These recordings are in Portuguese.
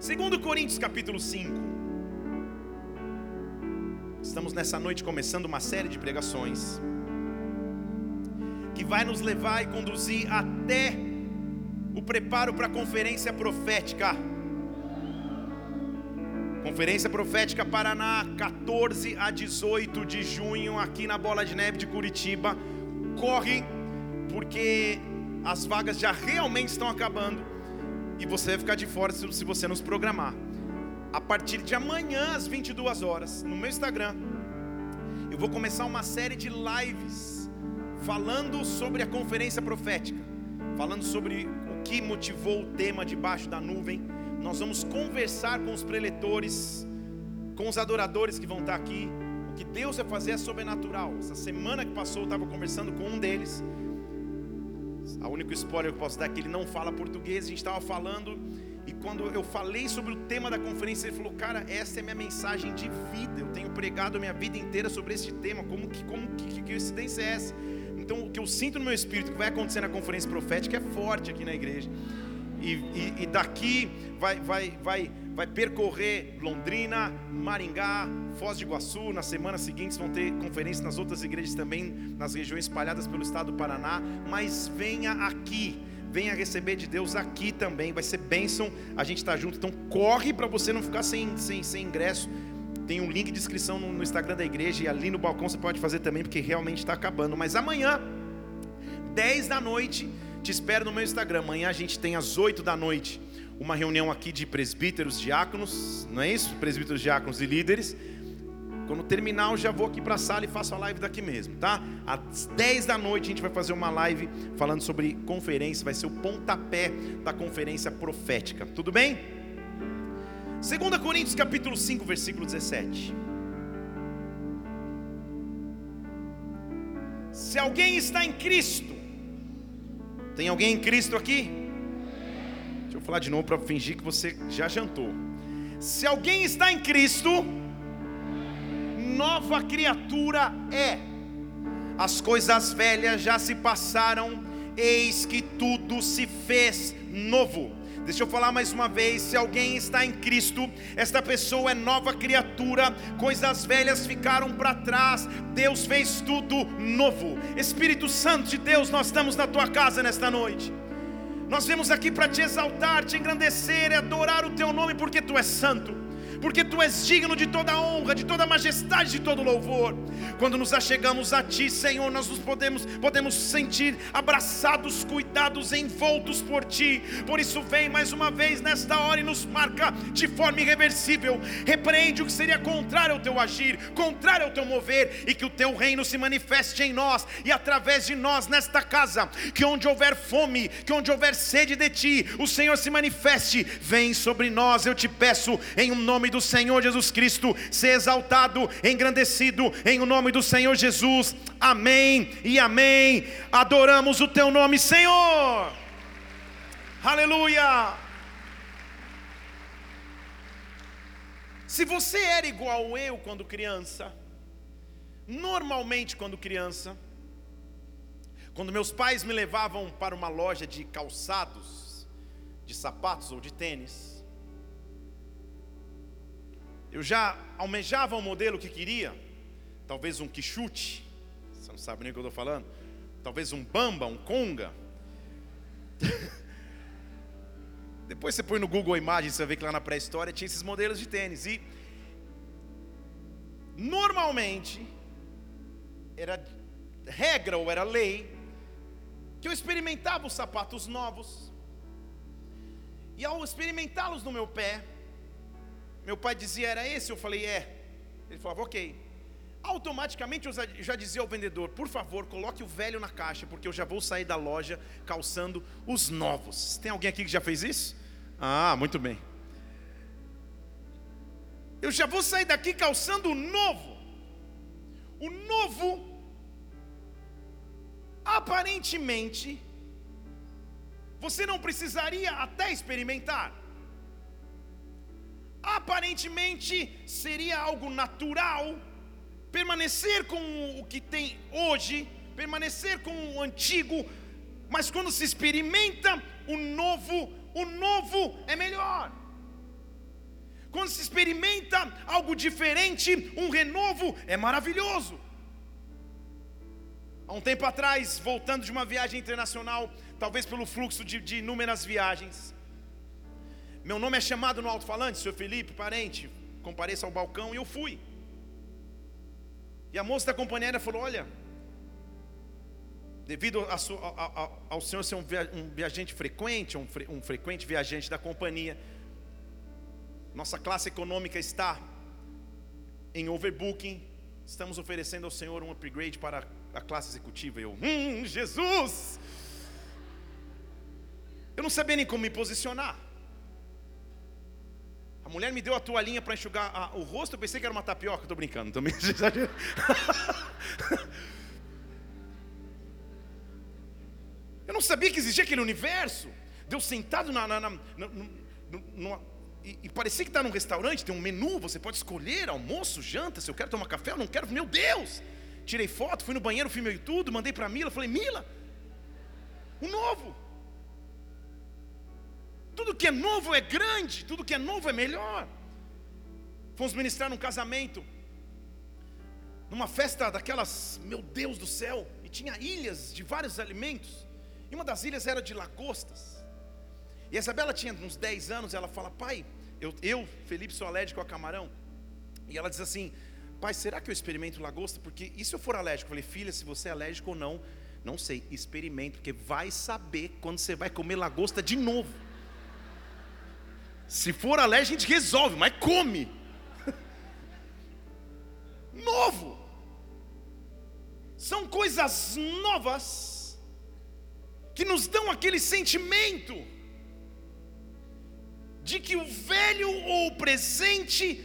Segundo Coríntios capítulo 5. Estamos nessa noite começando uma série de pregações que vai nos levar e conduzir até o preparo para a conferência profética. Conferência Profética Paraná, 14 a 18 de junho, aqui na Bola de Neve de Curitiba. Corre, porque as vagas já realmente estão acabando e você vai ficar de fora se você nos programar. A partir de amanhã, às 22 horas, no meu Instagram, eu vou começar uma série de lives falando sobre a conferência profética, falando sobre o que motivou o tema debaixo da nuvem nós vamos conversar com os preletores, com os adoradores que vão estar aqui. O que Deus vai fazer é sobrenatural. Essa semana que passou, eu estava conversando com um deles. A único spoiler que eu posso dar é que ele não fala português. A gente estava falando, e quando eu falei sobre o tema da conferência, ele falou: Cara, essa é minha mensagem de vida. Eu tenho pregado minha vida inteira sobre esse tema. Como que, como que, que coincidência é essa? Então, o que eu sinto no meu espírito que vai acontecer na conferência profética é forte aqui na igreja e, e, e daqui vai, vai, vai, vai percorrer Londrina, Maringá, Foz de Iguaçu. Nas semanas seguintes vão ter conferências nas outras igrejas também, nas regiões espalhadas pelo estado do Paraná. Mas venha aqui, venha receber de Deus aqui também. Vai ser bênção a gente estar tá junto. Então corre para você não ficar sem, sem, sem ingresso. Tem um link de inscrição no, no Instagram da igreja e ali no balcão você pode fazer também, porque realmente está acabando. Mas amanhã, 10 da noite te espero no meu Instagram. Amanhã a gente tem às 8 da noite uma reunião aqui de presbíteros, diáconos, não é isso? Presbíteros, diáconos e líderes. Quando terminar, eu já vou aqui para a sala e faço a live daqui mesmo, tá? Às 10 da noite a gente vai fazer uma live falando sobre conferência, vai ser o pontapé da conferência profética. Tudo bem? 2 Coríntios capítulo 5, versículo 17. Se alguém está em Cristo, tem alguém em Cristo aqui? Deixa eu falar de novo para fingir que você já jantou. Se alguém está em Cristo, nova criatura é. As coisas velhas já se passaram, eis que tudo se fez novo. Deixa eu falar mais uma vez: se alguém está em Cristo, esta pessoa é nova criatura, coisas velhas ficaram para trás, Deus fez tudo novo. Espírito Santo de Deus, nós estamos na tua casa nesta noite. Nós viemos aqui para te exaltar, te engrandecer e adorar o teu nome, porque tu és santo porque tu és digno de toda honra, de toda majestade, de todo louvor. Quando nos achegamos a ti, Senhor, nós nos podemos podemos sentir abraçados, cuidados, envoltos por ti. Por isso vem mais uma vez nesta hora e nos marca de forma irreversível. Repreende o que seria contrário ao teu agir, contrário ao teu mover e que o teu reino se manifeste em nós e através de nós nesta casa. Que onde houver fome, que onde houver sede de ti, o Senhor se manifeste. Vem sobre nós, eu te peço em um nome do Senhor Jesus Cristo ser exaltado, engrandecido em o nome do Senhor Jesus. Amém e amém. Adoramos o teu nome, Senhor. Aleluia. Se você era igual eu quando criança, normalmente quando criança, quando meus pais me levavam para uma loja de calçados, de sapatos ou de tênis, eu já almejava um modelo que queria, talvez um quichute, você não sabe nem o que eu estou falando, talvez um bamba, um conga. Depois você põe no Google Imagens, você vê que lá na pré-história tinha esses modelos de tênis. E normalmente era regra ou era lei que eu experimentava os sapatos novos. E ao experimentá-los no meu pé, meu pai dizia, era esse? Eu falei, é. Ele falava, ok. Automaticamente eu já dizia ao vendedor, por favor, coloque o velho na caixa, porque eu já vou sair da loja calçando os novos. Tem alguém aqui que já fez isso? Ah, muito bem. Eu já vou sair daqui calçando o novo. O novo, aparentemente, você não precisaria até experimentar aparentemente seria algo natural permanecer com o que tem hoje, permanecer com o antigo, mas quando se experimenta o novo, o novo é melhor. experimenta algo diferente, um renovo, é maravilhoso. Há um tempo atrás, voltando de uma viagem internacional, talvez pelo fluxo de, de inúmeras viagens, meu nome é chamado no alto-falante, seu Felipe, parente, compareça ao balcão, e eu fui. E a moça da companhia falou: Olha, devido a a, a, ao senhor ser um, viajante frequente, um, fre, um frequente viajante da companhia, nossa classe econômica está em overbooking, estamos oferecendo ao senhor um upgrade para a classe executiva. Eu, hum, Jesus! Eu não sabia nem como me posicionar. Mulher me deu a toalhinha para enxugar a, o rosto, eu pensei que era uma tapioca, estou brincando também. eu não sabia que existia aquele universo. Deu sentado na, na, na, na e, e, parecia que está num restaurante, tem um menu, você pode escolher almoço, janta, se eu quero tomar café, eu não quero, meu Deus! Tirei foto, fui no banheiro, filmei tudo, mandei para Mila, falei, Mila, o novo. Tudo que é novo é grande, tudo que é novo é melhor. Fomos ministrar num casamento, numa festa daquelas, meu Deus do céu, e tinha ilhas de vários alimentos, e uma das ilhas era de lagostas. E a Isabela tinha uns 10 anos, ela fala, pai, eu, eu Felipe, sou alérgico a camarão. E ela diz assim, pai, será que eu experimento lagosta? Porque e se eu for alérgico? Eu falei, filha, se você é alérgico ou não, não sei, experimento, porque vai saber quando você vai comer lagosta de novo. Se for alérgico, a gente resolve, mas come. Novo. São coisas novas que nos dão aquele sentimento de que o velho ou o presente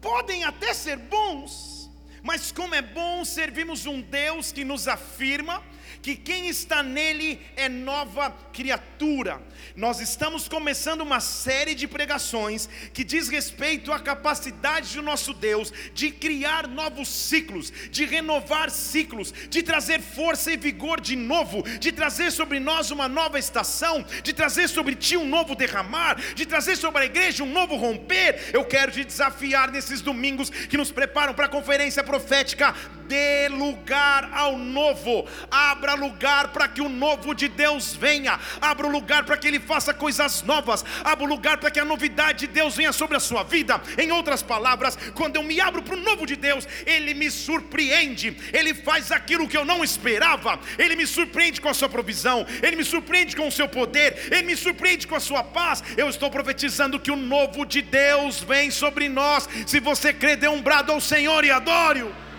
podem até ser bons, mas como é bom servirmos um Deus que nos afirma que quem está nele é nova criatura. Nós estamos começando uma série de pregações que diz respeito à capacidade do nosso Deus de criar novos ciclos, de renovar ciclos, de trazer força e vigor de novo, de trazer sobre nós uma nova estação, de trazer sobre ti um novo derramar, de trazer sobre a igreja um novo romper. Eu quero te desafiar nesses domingos que nos preparam para a conferência profética. Dê lugar ao novo, abra lugar para que o novo de Deus venha, abra lugar para que Ele faça coisas novas, abra lugar para que a novidade de Deus venha sobre a sua vida. Em outras palavras, quando eu me abro para o novo de Deus, Ele me surpreende, Ele faz aquilo que eu não esperava, Ele me surpreende com a sua provisão, Ele me surpreende com o seu poder, Ele me surpreende com a sua paz. Eu estou profetizando que o novo de Deus vem sobre nós. Se você crê, dê um brado ao Senhor e adore-o.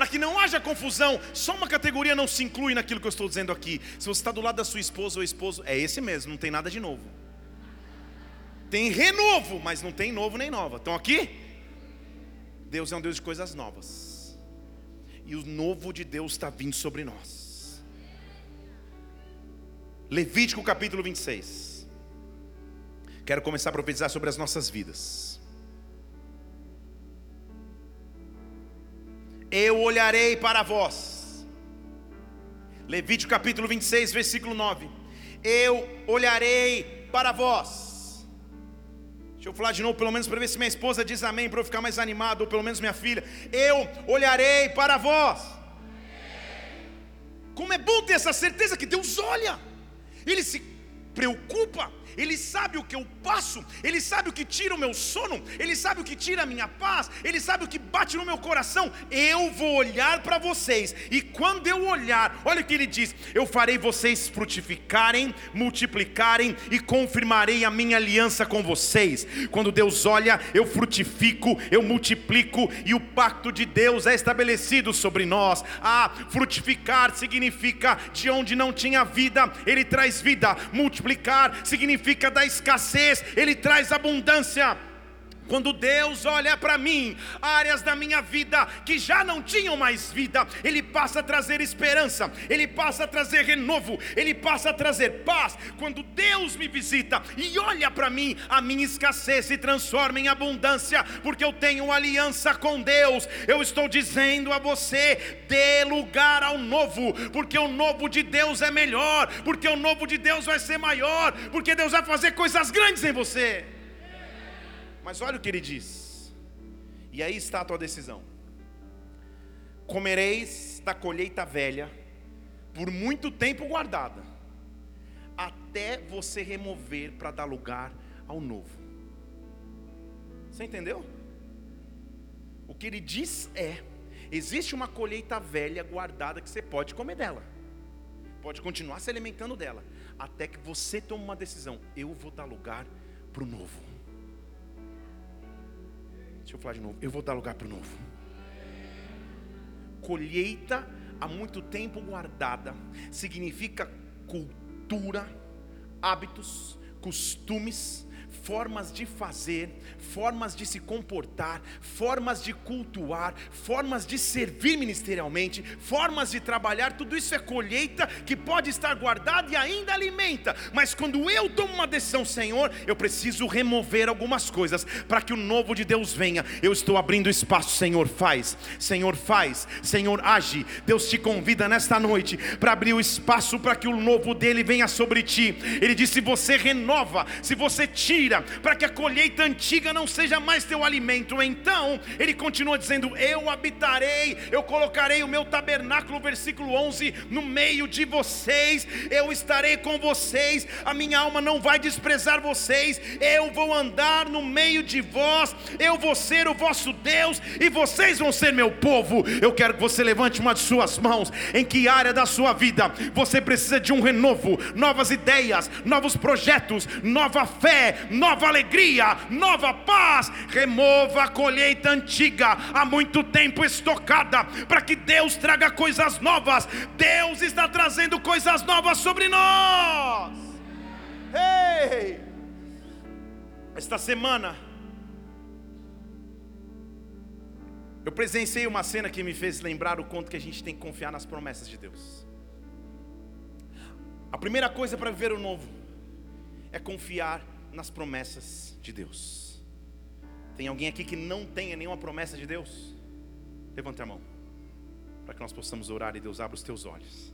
Para que não haja confusão, só uma categoria não se inclui naquilo que eu estou dizendo aqui. Se você está do lado da sua esposa ou esposo, é esse mesmo, não tem nada de novo. Tem renovo, mas não tem novo nem nova. Estão aqui? Deus é um Deus de coisas novas. E o novo de Deus está vindo sobre nós. Levítico capítulo 26. Quero começar a profetizar sobre as nossas vidas. Eu olharei para vós. Levítico capítulo 26, versículo 9. Eu olharei para vós. Deixa eu falar de novo, pelo menos para ver se minha esposa diz amém, para eu ficar mais animado, ou pelo menos minha filha. Eu olharei para vós. Como é bom ter essa certeza que Deus olha, Ele se preocupa ele sabe o que eu passo, Ele sabe o que tira o meu sono, Ele sabe o que tira a minha paz, Ele sabe o que bate no meu coração. Eu vou olhar para vocês, e quando eu olhar, olha o que Ele diz: Eu farei vocês frutificarem, multiplicarem e confirmarei a minha aliança com vocês. Quando Deus olha, eu frutifico, eu multiplico, e o pacto de Deus é estabelecido sobre nós. Ah, frutificar significa de onde não tinha vida, Ele traz vida, multiplicar significa significa da escassez, ele traz abundância. Quando Deus olha para mim, áreas da minha vida que já não tinham mais vida, Ele passa a trazer esperança, Ele passa a trazer renovo, Ele passa a trazer paz. Quando Deus me visita e olha para mim, a minha escassez se transforma em abundância, porque eu tenho aliança com Deus. Eu estou dizendo a você: dê lugar ao novo, porque o novo de Deus é melhor, porque o novo de Deus vai ser maior, porque Deus vai fazer coisas grandes em você. Mas olha o que ele diz, e aí está a tua decisão: comereis da colheita velha, por muito tempo guardada, até você remover para dar lugar ao novo. Você entendeu? O que ele diz é: existe uma colheita velha guardada que você pode comer dela, pode continuar se alimentando dela, até que você tome uma decisão: eu vou dar lugar para o novo. Deixa eu falar de novo: eu vou dar lugar para o novo. Colheita há muito tempo guardada significa cultura, hábitos, costumes, formas de fazer, formas de se comportar, formas de cultuar, formas de servir ministerialmente, formas de trabalhar, tudo isso é colheita que pode estar guardada e ainda alimenta. Mas quando eu tomo uma decisão, Senhor, eu preciso remover algumas coisas para que o novo de Deus venha. Eu estou abrindo espaço, Senhor, faz. Senhor, faz. Senhor, age. Deus te convida nesta noite para abrir o espaço para que o novo dele venha sobre ti. Ele disse: se você renova, se você tira tira, para que a colheita antiga não seja mais teu alimento. Então, ele continua dizendo: Eu habitarei, eu colocarei o meu tabernáculo, versículo 11, no meio de vocês, eu estarei com vocês, a minha alma não vai desprezar vocês, eu vou andar no meio de vós, eu vou ser o vosso Deus e vocês vão ser meu povo. Eu quero que você levante uma de suas mãos. Em que área da sua vida você precisa de um renovo, novas ideias, novos projetos, nova fé, nova alegria, nova paz. Remova a colheita antiga, há muito tempo estocada, para que Deus traga coisas novas. Deus está trazendo coisas novas sobre nós. Ei! Esta semana, eu presenciei uma cena que me fez lembrar o quanto que a gente tem que confiar nas promessas de Deus. A primeira coisa para viver o novo é confiar nas promessas de Deus. Tem alguém aqui que não tenha nenhuma promessa de Deus? Levante a mão, para que nós possamos orar e Deus abra os teus olhos.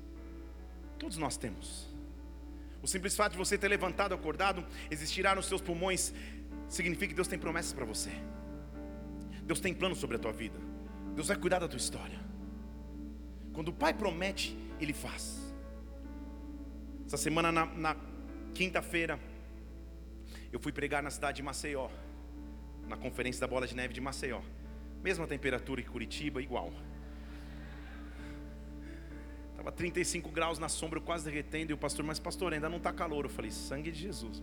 Todos nós temos. O simples fato de você ter levantado, acordado, existirá nos seus pulmões, significa que Deus tem promessas para você. Deus tem planos sobre a tua vida. Deus vai cuidar da tua história. Quando o Pai promete, Ele faz. Essa semana, na, na quinta-feira, eu fui pregar na cidade de Maceió, na conferência da Bola de Neve de Maceió. Mesma temperatura que Curitiba, igual. Estava 35 graus na sombra, eu quase derretendo. E o pastor, mas pastor, ainda não está calor. Eu falei, sangue de Jesus.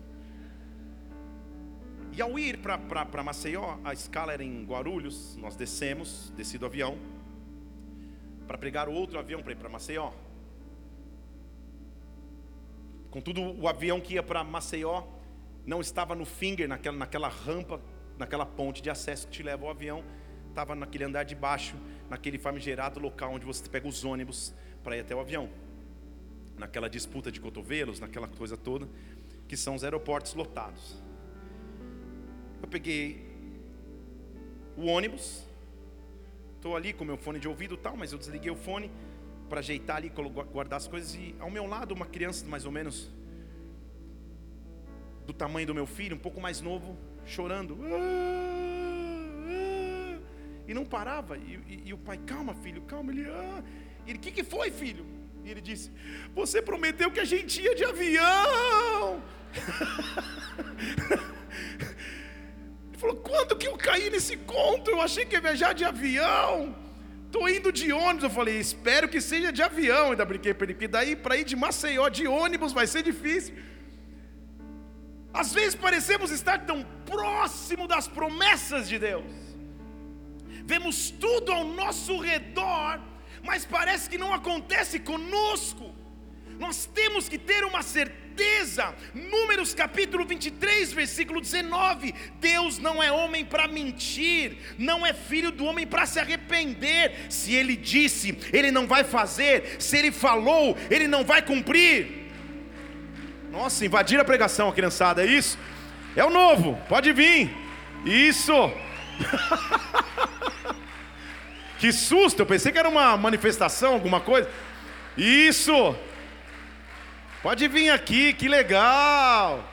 E ao ir para Maceió, a escala era em Guarulhos. Nós descemos, desci do avião, para pregar o outro avião para ir para Maceió. Contudo, o avião que ia para Maceió não estava no finger, naquela, naquela rampa, naquela ponte de acesso que te leva ao avião, estava naquele andar de baixo, naquele famigerado local onde você pega os ônibus para ir até o avião. Naquela disputa de cotovelos, naquela coisa toda, que são os aeroportos lotados. Eu peguei o ônibus, estou ali com meu fone de ouvido tal, mas eu desliguei o fone para ajeitar ali, guardar as coisas, e ao meu lado uma criança mais ou menos do tamanho do meu filho, um pouco mais novo, chorando. E não parava. E, e, e o pai, calma, filho, calma. Ele, ah. ele, o que, que foi, filho? E ele disse: Você prometeu que a gente ia de avião. ele falou: Quando que eu caí nesse conto? Eu achei que ia viajar de avião. Estou indo de ônibus. Eu falei: Espero que seja de avião. Ainda brinquei para ele, porque daí para ir de Maceió de ônibus vai ser difícil. Às vezes parecemos estar tão próximo das promessas de Deus. Vemos tudo ao nosso redor, mas parece que não acontece conosco. Nós temos que ter uma certeza. Números capítulo 23, versículo 19: Deus não é homem para mentir, não é filho do homem para se arrepender. Se ele disse, ele não vai fazer, se ele falou, ele não vai cumprir. Nossa, invadir a pregação, criançada, é isso? É o novo, pode vir. Isso. que susto, eu pensei que era uma manifestação, alguma coisa. Isso. Pode vir aqui, que legal.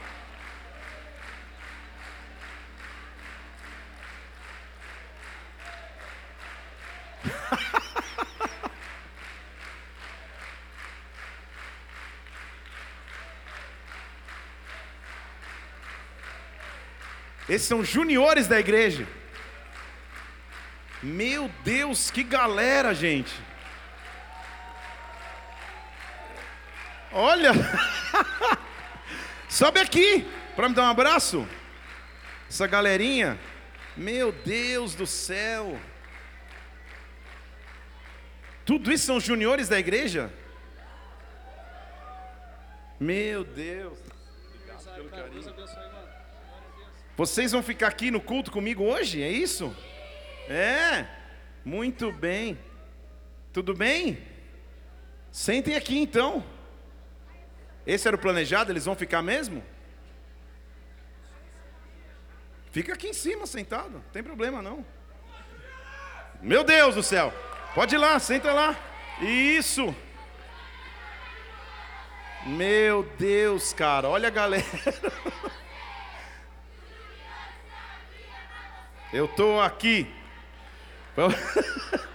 Esses são juniores da igreja. Meu Deus, que galera, gente. Olha. Sobe aqui para me dar um abraço. Essa galerinha. Meu Deus do céu. Tudo isso são juniores da igreja? Meu Deus. Obrigado pelo carinho. Vocês vão ficar aqui no culto comigo hoje? É isso? É. Muito bem. Tudo bem? Sentem aqui então. Esse era o planejado? Eles vão ficar mesmo? Fica aqui em cima sentado, não tem problema não. Meu Deus do céu. Pode ir lá, senta lá. Isso. Meu Deus, cara, olha a galera. Eu estou aqui.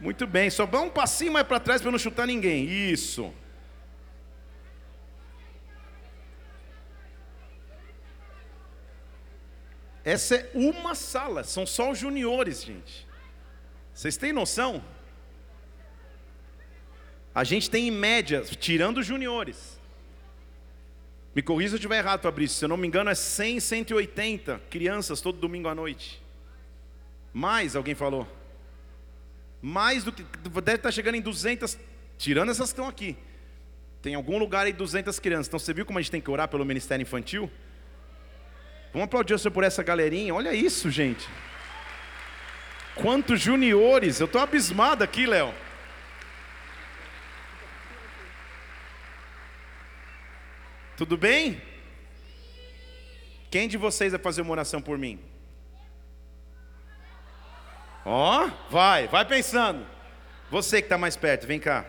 Muito bem, só dá um passinho mais para trás para não chutar ninguém. Isso. Essa é uma sala, são só os juniores, gente. Vocês têm noção? A gente tem em média, tirando os juniores, me corrija se eu estiver errado, Fabrício. Se eu não me engano, é 100, 180 crianças todo domingo à noite. Mais, alguém falou. Mais do que. Deve estar chegando em 200, tirando essas que estão aqui. Tem algum lugar aí 200 crianças. Então você viu como a gente tem que orar pelo ministério infantil? Vamos aplaudir o Senhor por essa galerinha. Olha isso, gente. Quantos juniores. Eu estou abismado aqui, Léo. Tudo bem? Quem de vocês vai fazer uma oração por mim? Ó, oh, vai, vai pensando. Você que está mais perto, vem cá.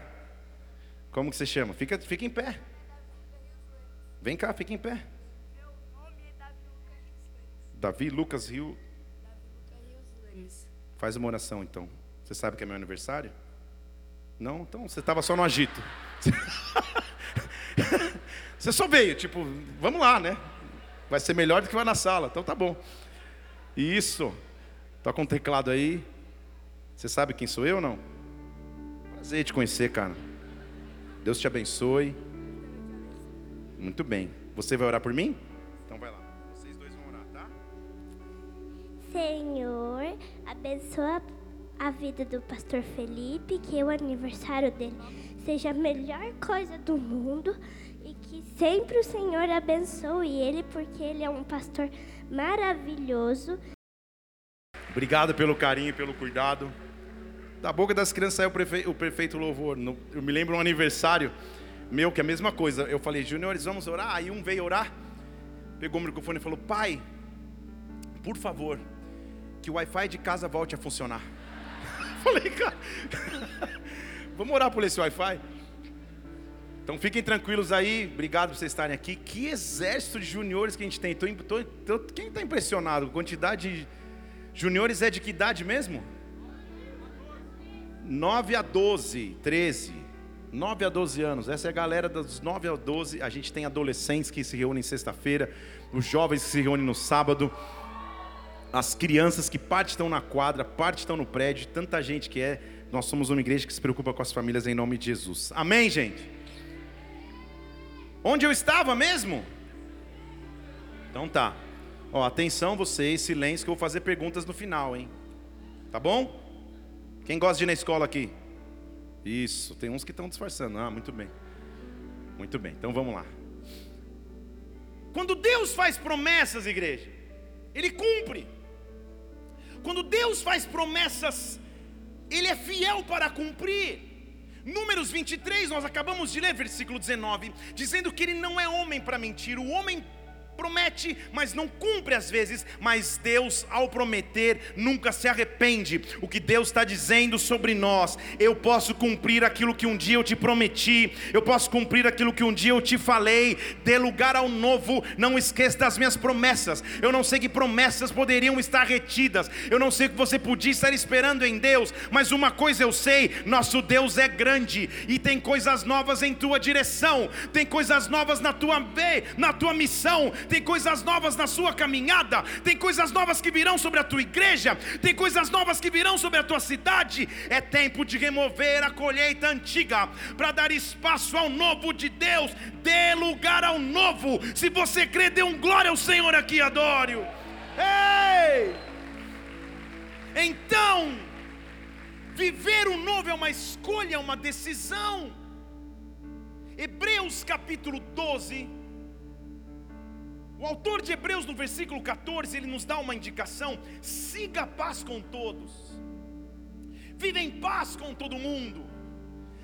Como que você chama? Fica, fica em pé. Vem cá, fica em pé. Davi Lucas Rio. Faz uma oração então. Você sabe que é meu aniversário? Não? Então você estava só no agito. Você só veio, tipo, vamos lá, né? Vai ser melhor do que vai na sala, então tá bom. Isso. Toca um teclado aí. Você sabe quem sou eu ou não? Prazer te conhecer, cara. Deus te abençoe. Muito bem. Você vai orar por mim? Então vai lá. Vocês dois vão orar, tá? Senhor, abençoa a vida do pastor Felipe, que é o aniversário dele seja a melhor coisa do mundo que sempre o Senhor abençoe ele, porque ele é um pastor maravilhoso. Obrigado pelo carinho pelo cuidado. Da boca das crianças saiu o, prefe... o perfeito louvor. Eu me lembro um aniversário meu que é a mesma coisa. Eu falei, juniores, vamos orar? Aí um veio orar, pegou o microfone e falou, pai, por favor, que o Wi-Fi de casa volte a funcionar. falei, cara. Vamos orar por esse Wi-Fi? Então fiquem tranquilos aí, obrigado por vocês estarem aqui. Que exército de juniores que a gente tem. Tô, tô, tô, quem está impressionado? Quantidade de juniores é de que idade mesmo? 9 a 12, 13. 9 a 12 anos. Essa é a galera dos 9 a 12. A gente tem adolescentes que se reúnem sexta-feira, os jovens que se reúnem no sábado, as crianças que parte estão na quadra, parte estão no prédio, tanta gente que é. Nós somos uma igreja que se preocupa com as famílias em nome de Jesus. Amém, gente? Onde eu estava mesmo? Então tá. Ó, atenção vocês, silêncio que eu vou fazer perguntas no final, hein? Tá bom? Quem gosta de ir na escola aqui? Isso, tem uns que estão disfarçando. Ah, muito bem. Muito bem, então vamos lá. Quando Deus faz promessas, igreja, Ele cumpre. Quando Deus faz promessas, Ele é fiel para cumprir. Números 23, nós acabamos de ler, versículo 19, dizendo que Ele não é homem para mentir, o homem promete, mas não cumpre às vezes, mas Deus, ao prometer, nunca se arrepende. O que Deus está dizendo sobre nós, eu posso cumprir aquilo que um dia eu te prometi, eu posso cumprir aquilo que um dia eu te falei, dê lugar ao novo, não esqueça das minhas promessas. Eu não sei que promessas poderiam estar retidas, eu não sei o que você podia estar esperando em Deus, mas uma coisa eu sei: nosso Deus é grande e tem coisas novas em tua direção, tem coisas novas na tua, na tua missão, tem coisas novas na sua caminhada, tem coisas novas que virão sobre a tua igreja, tem coisas novas que virão sobre a tua cidade. É tempo de remover a colheita antiga para dar espaço ao novo de Deus, dê lugar ao novo. Se você crê, dê um glória ao Senhor aqui, adore-o. Ei! Então, viver o novo é uma escolha, é uma decisão. Hebreus capítulo 12, o autor de Hebreus, no versículo 14, ele nos dá uma indicação: siga a paz com todos, viva em paz com todo mundo,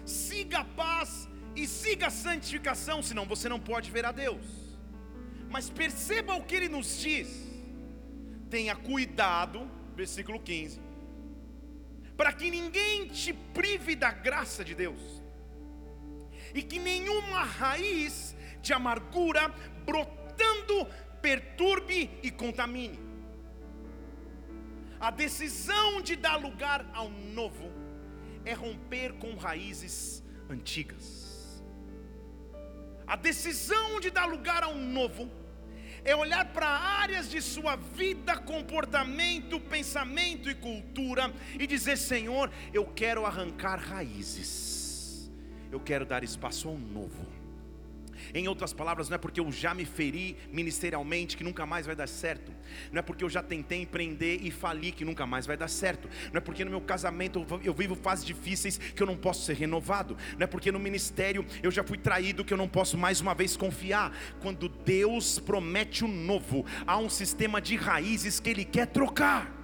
siga a paz e siga a santificação, senão você não pode ver a Deus. Mas perceba o que ele nos diz: tenha cuidado, versículo 15, para que ninguém te prive da graça de Deus, e que nenhuma raiz de amargura brote brotando, perturbe e contamine. A decisão de dar lugar ao novo é romper com raízes antigas. A decisão de dar lugar ao novo é olhar para áreas de sua vida, comportamento, pensamento e cultura e dizer: Senhor, eu quero arrancar raízes, eu quero dar espaço ao novo. Em outras palavras, não é porque eu já me feri ministerialmente que nunca mais vai dar certo. Não é porque eu já tentei empreender e fali que nunca mais vai dar certo. Não é porque no meu casamento eu vivo fases difíceis que eu não posso ser renovado. Não é porque no ministério eu já fui traído que eu não posso mais uma vez confiar. Quando Deus promete o novo, há um sistema de raízes que Ele quer trocar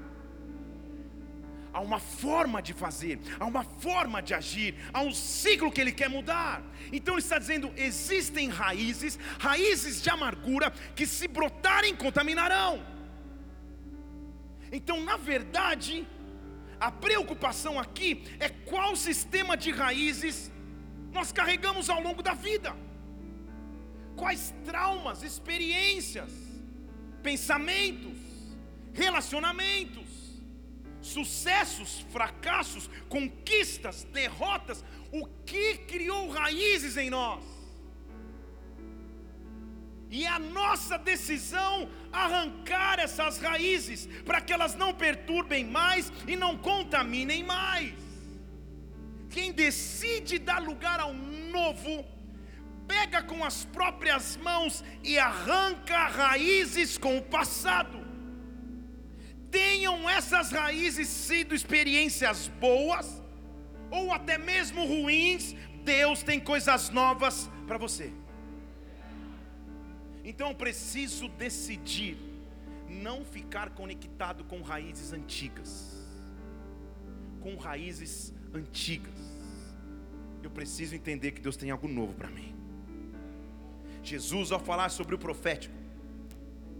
há uma forma de fazer, há uma forma de agir, há um ciclo que ele quer mudar. Então ele está dizendo: existem raízes, raízes de amargura, que se brotarem contaminarão. Então, na verdade, a preocupação aqui é qual sistema de raízes nós carregamos ao longo da vida, quais traumas, experiências, pensamentos, relacionamentos sucessos, fracassos, conquistas, derrotas, o que criou raízes em nós. E é a nossa decisão arrancar essas raízes, para que elas não perturbem mais e não contaminem mais. Quem decide dar lugar ao novo, pega com as próprias mãos e arranca raízes com o passado tenham essas raízes sido experiências boas ou até mesmo ruins, Deus tem coisas novas para você. Então eu preciso decidir não ficar conectado com raízes antigas. Com raízes antigas. Eu preciso entender que Deus tem algo novo para mim. Jesus, ao falar sobre o profético,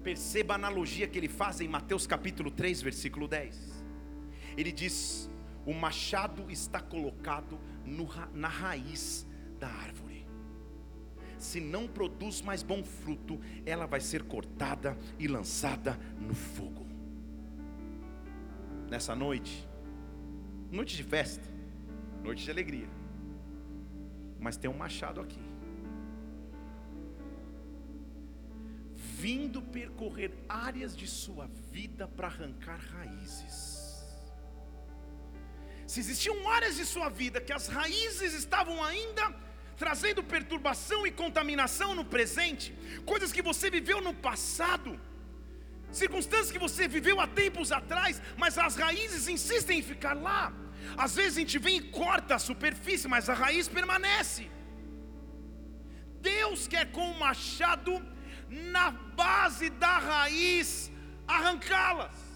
Perceba a analogia que ele faz em Mateus capítulo 3, versículo 10. Ele diz: O machado está colocado no, na raiz da árvore. Se não produz mais bom fruto, ela vai ser cortada e lançada no fogo. Nessa noite, noite de festa, noite de alegria, mas tem um machado aqui vindo percorrer áreas de sua vida para arrancar raízes. Se existiam áreas de sua vida que as raízes estavam ainda trazendo perturbação e contaminação no presente, coisas que você viveu no passado, circunstâncias que você viveu há tempos atrás, mas as raízes insistem em ficar lá. Às vezes a gente vem e corta a superfície, mas a raiz permanece. Deus quer com o machado, na base da raiz, arrancá-las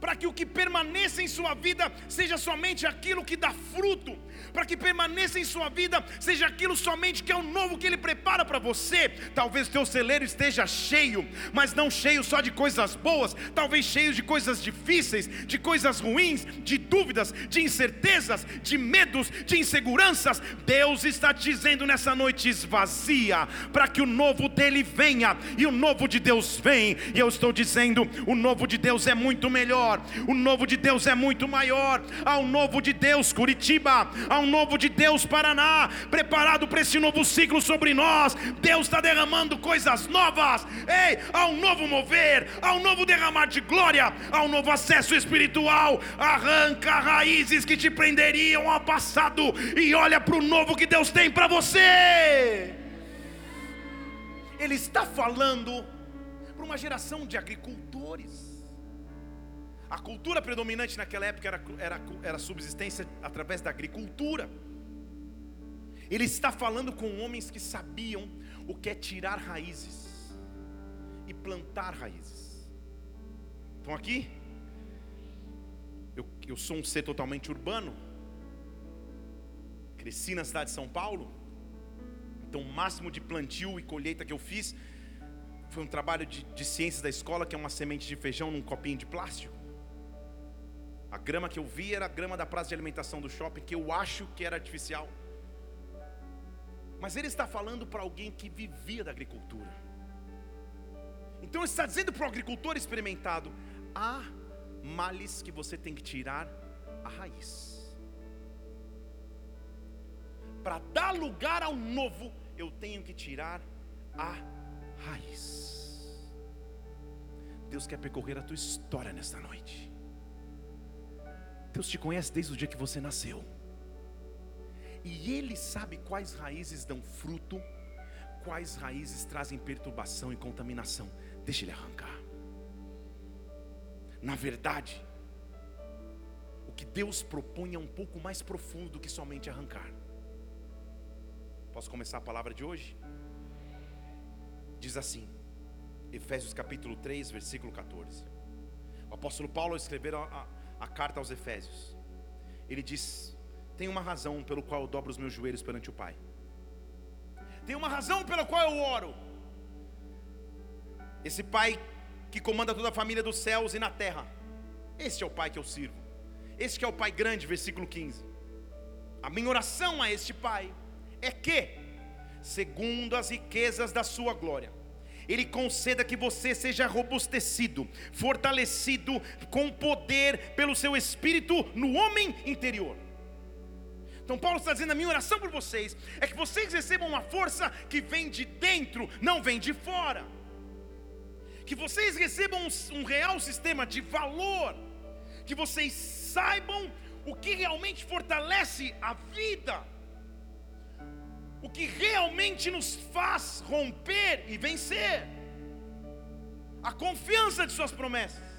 para que o que permaneça em sua vida seja somente aquilo que dá fruto, para que permaneça em sua vida seja aquilo somente que é o novo que Ele prepara para você. Talvez teu celeiro esteja cheio, mas não cheio só de coisas boas, talvez cheio de coisas difíceis, de coisas ruins, de dúvidas, de incertezas, de medos, de inseguranças. Deus está te dizendo nessa noite: esvazia, para que o novo dele venha, e o novo de Deus vem, e eu estou dizendo: o novo de Deus é muito melhor, o novo de Deus é muito maior. Ao novo de Deus, Curitiba, ao um novo de Deus, Paraná, preparado para esse novo ciclo sobre nós. Deus está derramando coisas novas. Ei, há um novo mover, há um novo derramar de glória, há um novo acesso espiritual. Arranca raízes que te prenderiam ao passado e olha para o novo que Deus tem para você. Ele está falando para uma geração de agricultores. A cultura predominante naquela época era, era, era subsistência através da agricultura. Ele está falando com homens que sabiam o que é tirar raízes e plantar raízes. Estão aqui? Eu, eu sou um ser totalmente urbano. Cresci na cidade de São Paulo. Então, o máximo de plantio e colheita que eu fiz foi um trabalho de, de ciências da escola, que é uma semente de feijão num copinho de plástico. A grama que eu vi era a grama da praça de alimentação do shopping, que eu acho que era artificial. Mas ele está falando para alguém que vivia da agricultura. Então ele está dizendo para o agricultor experimentado: há males que você tem que tirar a raiz. Para dar lugar ao novo, eu tenho que tirar a raiz. Deus quer percorrer a tua história nesta noite. Deus te conhece desde o dia que você nasceu. E Ele sabe quais raízes dão fruto, quais raízes trazem perturbação e contaminação. Deixa Ele arrancar. Na verdade, o que Deus propõe é um pouco mais profundo do que somente arrancar. Posso começar a palavra de hoje? Diz assim, Efésios capítulo 3, versículo 14. O apóstolo Paulo escreveu a, a carta aos Efésios. Ele diz: Tem uma razão pelo qual eu dobro os meus joelhos perante o Pai. Tem uma razão pela qual eu oro. Esse Pai que comanda toda a família dos céus e na terra. Este é o Pai que eu sirvo. Este é o Pai grande, versículo 15. A minha oração a este Pai é que, segundo as riquezas da sua glória, ele conceda que você seja robustecido, fortalecido com poder pelo seu espírito no homem interior. Então, Paulo está dizendo: a minha oração por vocês é que vocês recebam uma força que vem de dentro, não vem de fora. Que vocês recebam um, um real sistema de valor. Que vocês saibam o que realmente fortalece a vida o que realmente nos faz romper e vencer. A confiança de Suas promessas.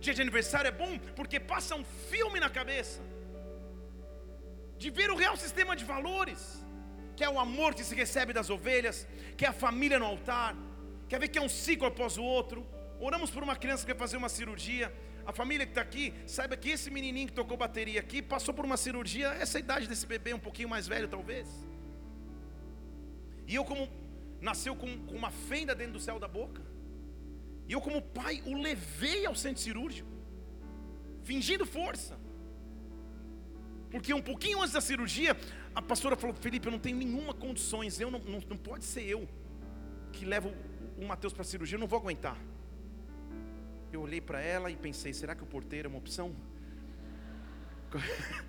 Dia de aniversário é bom porque passa um filme na cabeça de ver o real sistema de valores, que é o amor que se recebe das ovelhas, que é a família no altar, quer ver que é um ciclo após o outro. Oramos por uma criança que vai fazer uma cirurgia. A família que está aqui, saiba que esse menininho que tocou bateria aqui passou por uma cirurgia, essa idade desse bebê, um pouquinho mais velho talvez. E eu, como nasceu com, com uma fenda dentro do céu da boca, e eu, como pai, o levei ao centro cirúrgico, fingindo força. Porque um pouquinho antes da cirurgia, a pastora falou: Felipe, eu não tenho nenhuma condições, eu não, não, não pode ser eu que levo o Mateus para a cirurgia, eu não vou aguentar. Eu olhei para ela e pensei: será que o porteiro é uma opção?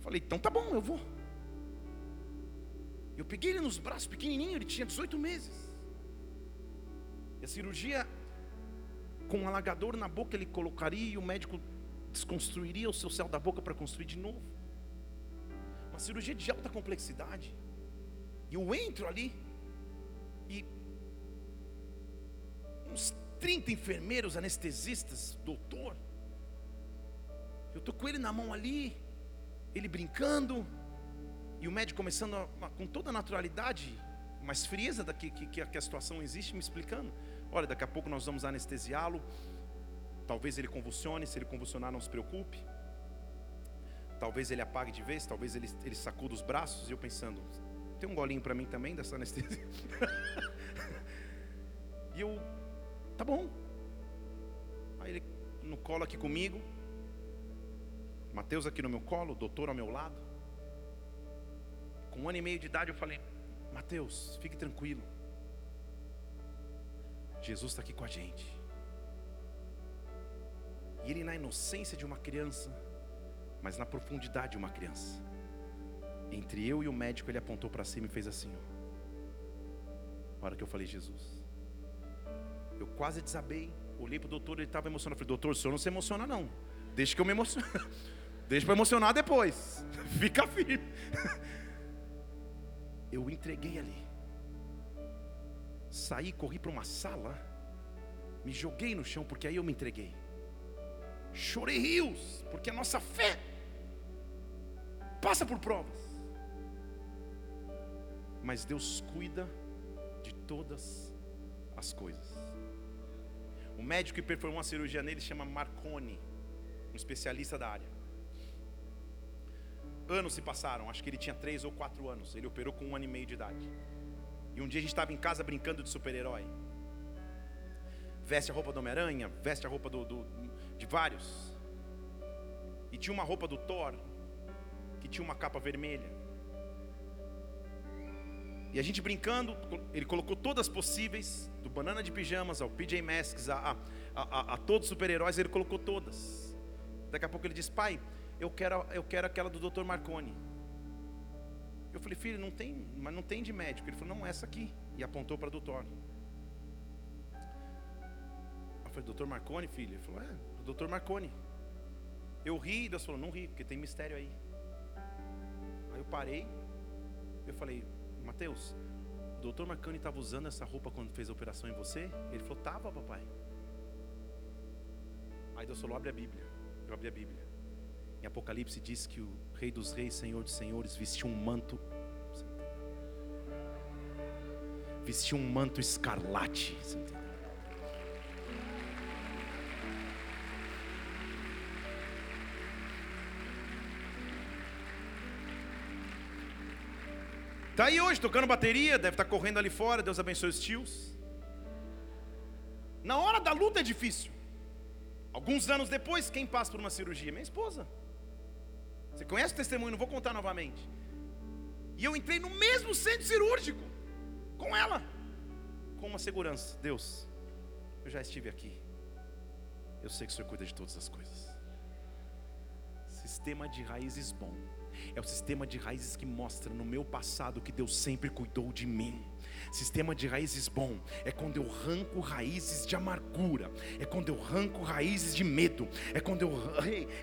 Falei: então tá bom, eu vou. Eu peguei ele nos braços, pequenininho, ele tinha 18 meses. E a cirurgia, com um alagador na boca, ele colocaria e o médico desconstruiria o seu céu da boca para construir de novo. Uma cirurgia de alta complexidade. E eu entro ali e uns 30 enfermeiros, anestesistas, doutor. Eu estou com ele na mão ali, ele brincando. E o médico começando a, com toda a naturalidade, mais frieza da que, que, que a situação existe, me explicando. Olha, daqui a pouco nós vamos anestesiá-lo. Talvez ele convulsione, se ele convulsionar, não se preocupe. Talvez ele apague de vez, talvez ele, ele sacuda os braços. E eu pensando, tem um golinho para mim também dessa anestesia? e eu, tá bom. Aí ele no colo aqui comigo. Mateus aqui no meu colo, o doutor ao meu lado. Com um ano e meio de idade eu falei, Mateus, fique tranquilo. Jesus está aqui com a gente. E ele, na inocência de uma criança, mas na profundidade de uma criança, entre eu e o médico, ele apontou para cima e fez assim: ó. Hora que eu falei, Jesus, eu quase desabei, olhei para o doutor, ele estava emocionado. Eu falei, doutor, o senhor não se emociona, não. Deixa que eu me emociono. Deixa para emocionar depois. Fica firme. Eu entreguei ali. Saí, corri para uma sala, me joguei no chão, porque aí eu me entreguei. Chorei rios, porque a nossa fé passa por provas. Mas Deus cuida de todas as coisas. O médico que performou a cirurgia nele chama Marconi, um especialista da área. Anos se passaram, acho que ele tinha três ou quatro anos. Ele operou com um ano e meio de idade. E um dia a gente estava em casa brincando de super-herói. Veste a roupa do Homem-Aranha, veste a roupa do, do, de vários. E tinha uma roupa do Thor, que tinha uma capa vermelha. E a gente brincando, ele colocou todas possíveis, do banana de pijamas ao PJ Masks, a, a, a, a todos os super-heróis, ele colocou todas. Daqui a pouco ele diz: Pai, eu quero, eu quero aquela do Dr. Marconi. Eu falei, filho, não tem, mas não tem de médico. Ele falou, não, essa aqui. E apontou para o doutor. Eu falei, doutor Marconi, filho? Ele falou, é, o doutor Marconi. Eu ri, e Deus falou, não ri, porque tem mistério aí. Aí eu parei, eu falei, Mateus, o doutor Marconi estava usando essa roupa quando fez a operação em você? Ele falou, tava, papai. Aí Deus falou, abre a Bíblia. Eu abri a Bíblia. Em Apocalipse diz que o Rei dos Reis, Senhor dos Senhores, vestiu um manto. Vestiu um manto escarlate. Está aí hoje tocando bateria, deve estar tá correndo ali fora. Deus abençoe os tios. Na hora da luta é difícil. Alguns anos depois, quem passa por uma cirurgia? Minha esposa. Você conhece o testemunho, não vou contar novamente. E eu entrei no mesmo centro cirúrgico com ela, com uma segurança. Deus, eu já estive aqui. Eu sei que o Senhor cuida de todas as coisas. Sistema de raízes bom. É o sistema de raízes que mostra no meu passado que Deus sempre cuidou de mim. Sistema de raízes bom. É quando eu arranco raízes de amargura, é quando eu arranco raízes de medo, é quando eu,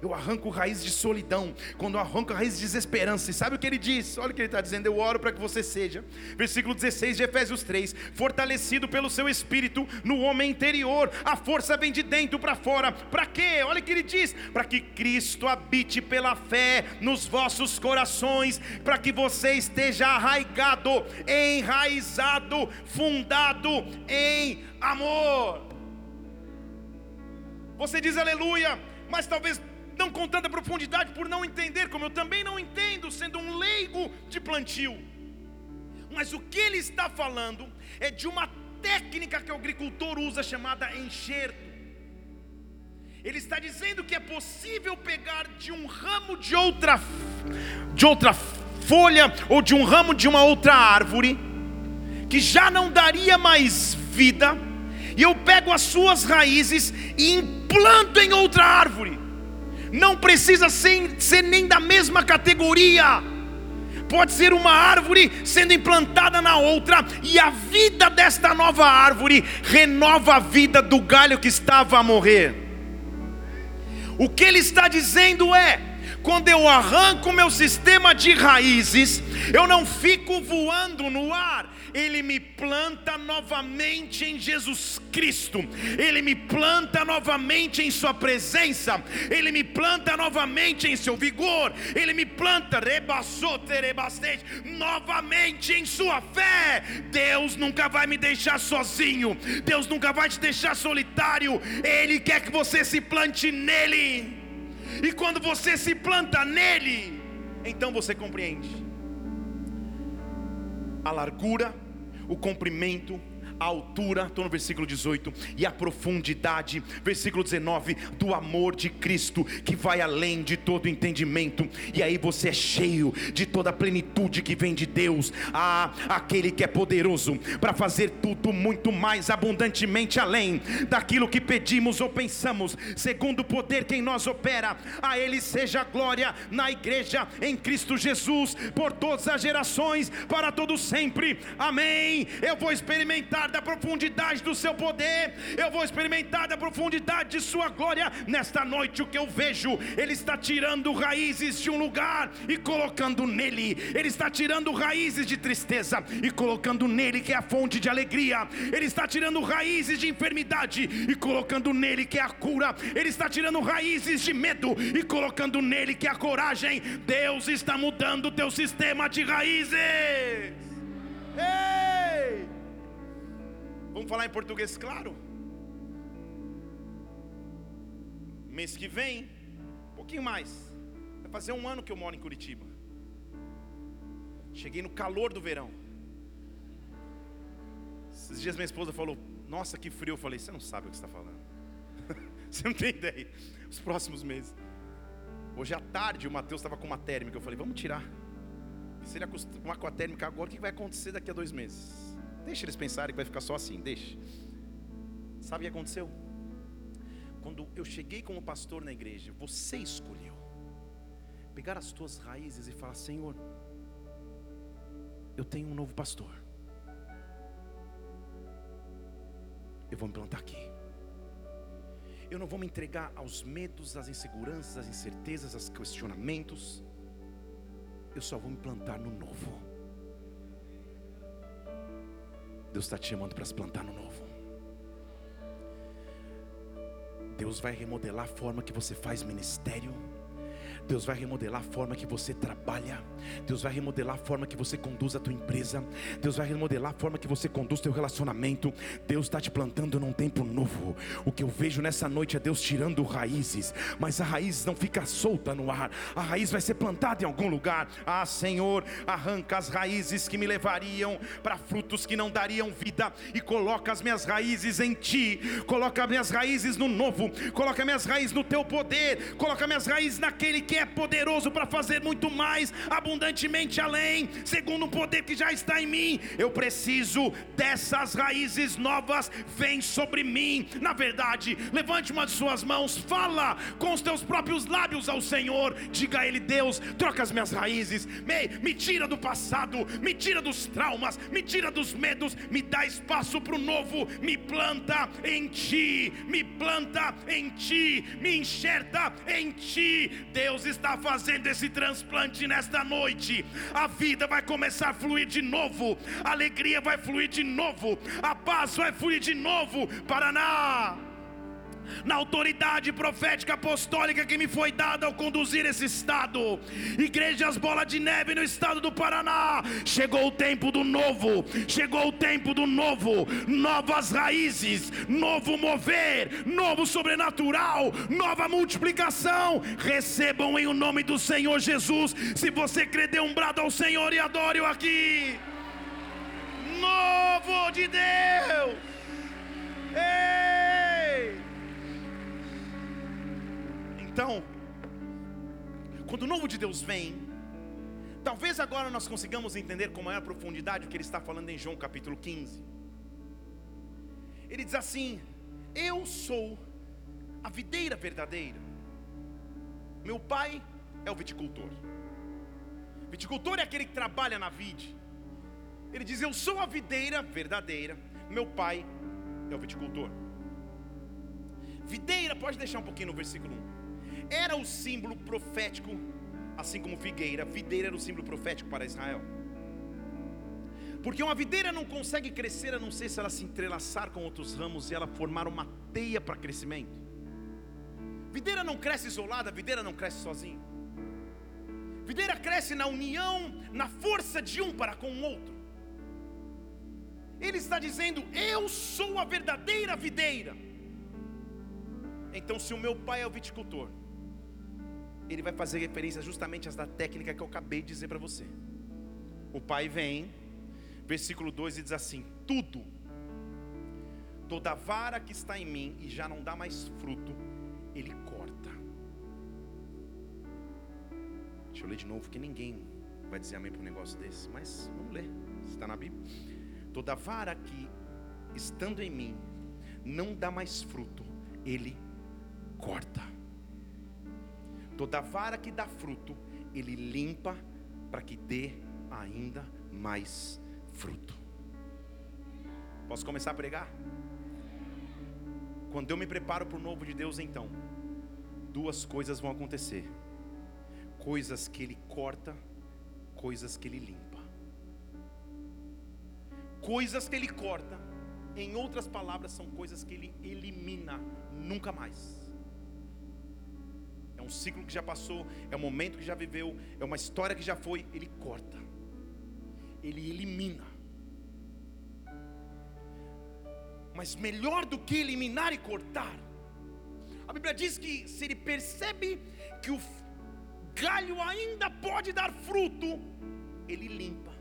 eu arranco raízes de solidão, quando eu arranco raízes de desesperança. E sabe o que ele diz? Olha o que ele está dizendo: Eu oro para que você seja, versículo 16 de Efésios 3: fortalecido pelo seu espírito no homem interior, a força vem de dentro para fora. Para quê? Olha o que ele diz: para que Cristo habite pela fé nos vossos corações, para que você esteja arraigado, enraizado fundado em amor. Você diz aleluia, mas talvez não com tanta profundidade por não entender, como eu também não entendo, sendo um leigo de plantio. Mas o que ele está falando é de uma técnica que o agricultor usa chamada enxerto. Ele está dizendo que é possível pegar de um ramo de outra de outra folha ou de um ramo de uma outra árvore que já não daria mais vida, e eu pego as suas raízes e implanto em outra árvore. Não precisa ser, ser nem da mesma categoria. Pode ser uma árvore sendo implantada na outra, e a vida desta nova árvore renova a vida do galho que estava a morrer. O que ele está dizendo é: Quando eu arranco meu sistema de raízes, eu não fico voando no ar, ele me planta novamente em Jesus Cristo, Ele me planta novamente em Sua presença, Ele me planta novamente em seu vigor, Ele me planta novamente em Sua fé. Deus nunca vai me deixar sozinho, Deus nunca vai te deixar solitário, Ele quer que você se plante nele, e quando você se planta nele, então você compreende. A largura, o comprimento, a altura, estou no versículo 18, e a profundidade, versículo 19, do amor de Cristo que vai além de todo entendimento, e aí você é cheio de toda a plenitude que vem de Deus, ah, aquele que é poderoso para fazer tudo muito mais abundantemente além daquilo que pedimos ou pensamos, segundo o poder que em nós opera, a Ele seja glória na igreja em Cristo Jesus, por todas as gerações, para todos sempre, amém. Eu vou experimentar da profundidade do seu poder, eu vou experimentar da profundidade de sua glória. Nesta noite, o que eu vejo, Ele está tirando raízes de um lugar e colocando nele, Ele está tirando raízes de tristeza e colocando nele, que é a fonte de alegria, Ele está tirando raízes de enfermidade e colocando nele, que é a cura, Ele está tirando raízes de medo e colocando nele, que é a coragem. Deus está mudando o teu sistema de raízes. Ei! Vamos falar em português claro? Mês que vem, um pouquinho mais. Vai fazer um ano que eu moro em Curitiba. Cheguei no calor do verão. Esses dias minha esposa falou: Nossa, que frio. Eu falei: Você não sabe o que está falando. Você não tem ideia. Os próximos meses. Hoje à tarde o Mateus estava com uma térmica. Eu falei: Vamos tirar. Se ele acostumar com a térmica agora, o que vai acontecer daqui a dois meses? Deixa eles pensarem que vai ficar só assim, deixa. Sabe o que aconteceu? Quando eu cheguei como pastor na igreja, você escolheu pegar as tuas raízes e falar: Senhor, eu tenho um novo pastor. Eu vou me plantar aqui. Eu não vou me entregar aos medos, às inseguranças, às incertezas, aos questionamentos. Eu só vou me plantar no novo. Deus está te chamando para se plantar no novo. Deus vai remodelar a forma que você faz ministério. Deus vai remodelar a forma que você trabalha. Deus vai remodelar a forma que você conduz a tua empresa. Deus vai remodelar a forma que você conduz teu relacionamento. Deus está te plantando num tempo novo. O que eu vejo nessa noite é Deus tirando raízes, mas a raiz não fica solta no ar. A raiz vai ser plantada em algum lugar. Ah, Senhor, arranca as raízes que me levariam para frutos que não dariam vida e coloca as minhas raízes em ti. Coloca minhas raízes no novo. Coloca minhas raízes no teu poder. Coloca minhas raízes naquele que que é poderoso para fazer muito mais, abundantemente além, segundo o poder que já está em mim. Eu preciso dessas raízes novas, vem sobre mim. Na verdade, levante uma de suas mãos, fala com os teus próprios lábios ao Senhor, diga a Ele: Deus, troca as minhas raízes, me, me tira do passado, me tira dos traumas, me tira dos medos, me dá espaço para o novo, me planta em Ti, me planta em Ti, me enxerta em Ti, Deus Deus está fazendo esse transplante nesta noite. A vida vai começar a fluir de novo, a alegria vai fluir de novo, a paz vai fluir de novo. Paraná na autoridade profética apostólica que me foi dada ao conduzir esse estado. Igrejas Bola de Neve no estado do Paraná. Chegou o tempo do novo, chegou o tempo do novo, novas raízes, novo mover, novo sobrenatural, nova multiplicação. Recebam em o nome do Senhor Jesus. Se você crê, dê um brado ao Senhor e adore-o aqui. Novo de Deus. Ei! Então, quando o novo de Deus vem, talvez agora nós consigamos entender com maior profundidade o que ele está falando em João capítulo 15. Ele diz assim: Eu sou a videira verdadeira, meu pai é o viticultor. Viticultor é aquele que trabalha na vide. Ele diz: Eu sou a videira verdadeira, meu pai é o viticultor. Videira, pode deixar um pouquinho no versículo 1 era o símbolo profético, assim como figueira. Videira era o símbolo profético para Israel. Porque uma videira não consegue crescer a não ser se ela se entrelaçar com outros ramos e ela formar uma teia para crescimento. Videira não cresce isolada, videira não cresce sozinha. Videira cresce na união, na força de um para com o outro. Ele está dizendo: Eu sou a verdadeira videira. Então, se o meu pai é o viticultor, ele vai fazer referência justamente às da técnica que eu acabei de dizer para você. O pai vem, versículo 2 e diz assim: Tudo, toda vara que está em mim e já não dá mais fruto, ele corta. Deixa eu ler de novo, que ninguém vai dizer amém para um negócio desse, mas vamos ler, está na Bíblia. Toda vara que estando em mim não dá mais fruto, ele corta. Toda vara que dá fruto, ele limpa para que dê ainda mais fruto. Posso começar a pregar? Quando eu me preparo para o novo de Deus, então, duas coisas vão acontecer: coisas que Ele corta, coisas que Ele limpa. Coisas que Ele corta, em outras palavras, são coisas que Ele elimina nunca mais. É um ciclo que já passou, é um momento que já viveu, é uma história que já foi. Ele corta, Ele elimina. Mas melhor do que eliminar e cortar, a Bíblia diz que se ele percebe que o galho ainda pode dar fruto, ele limpa.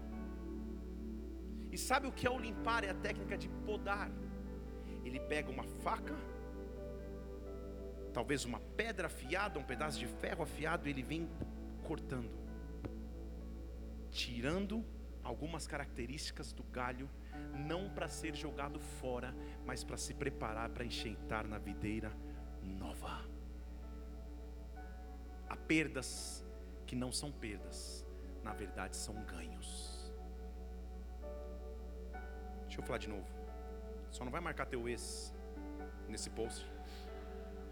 E sabe o que é o limpar? É a técnica de podar. Ele pega uma faca, talvez uma pedra afiada, um pedaço de ferro afiado, ele vem cortando, tirando algumas características do galho, não para ser jogado fora, mas para se preparar para enxeitar na videira nova. Há perdas que não são perdas, na verdade são ganhos. Deixa eu falar de novo. Só não vai marcar teu ex nesse post.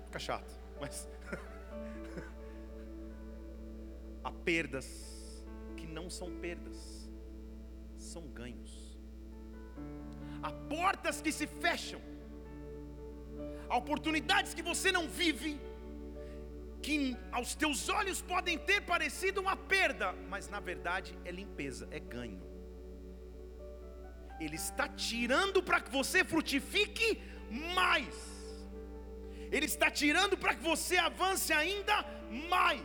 Fica chato, mas há perdas que não são perdas são ganhos. Há portas que se fecham, há oportunidades que você não vive, que aos teus olhos podem ter parecido uma perda, mas na verdade é limpeza, é ganho. Ele está tirando para que você frutifique mais, Ele está tirando para que você avance ainda mais.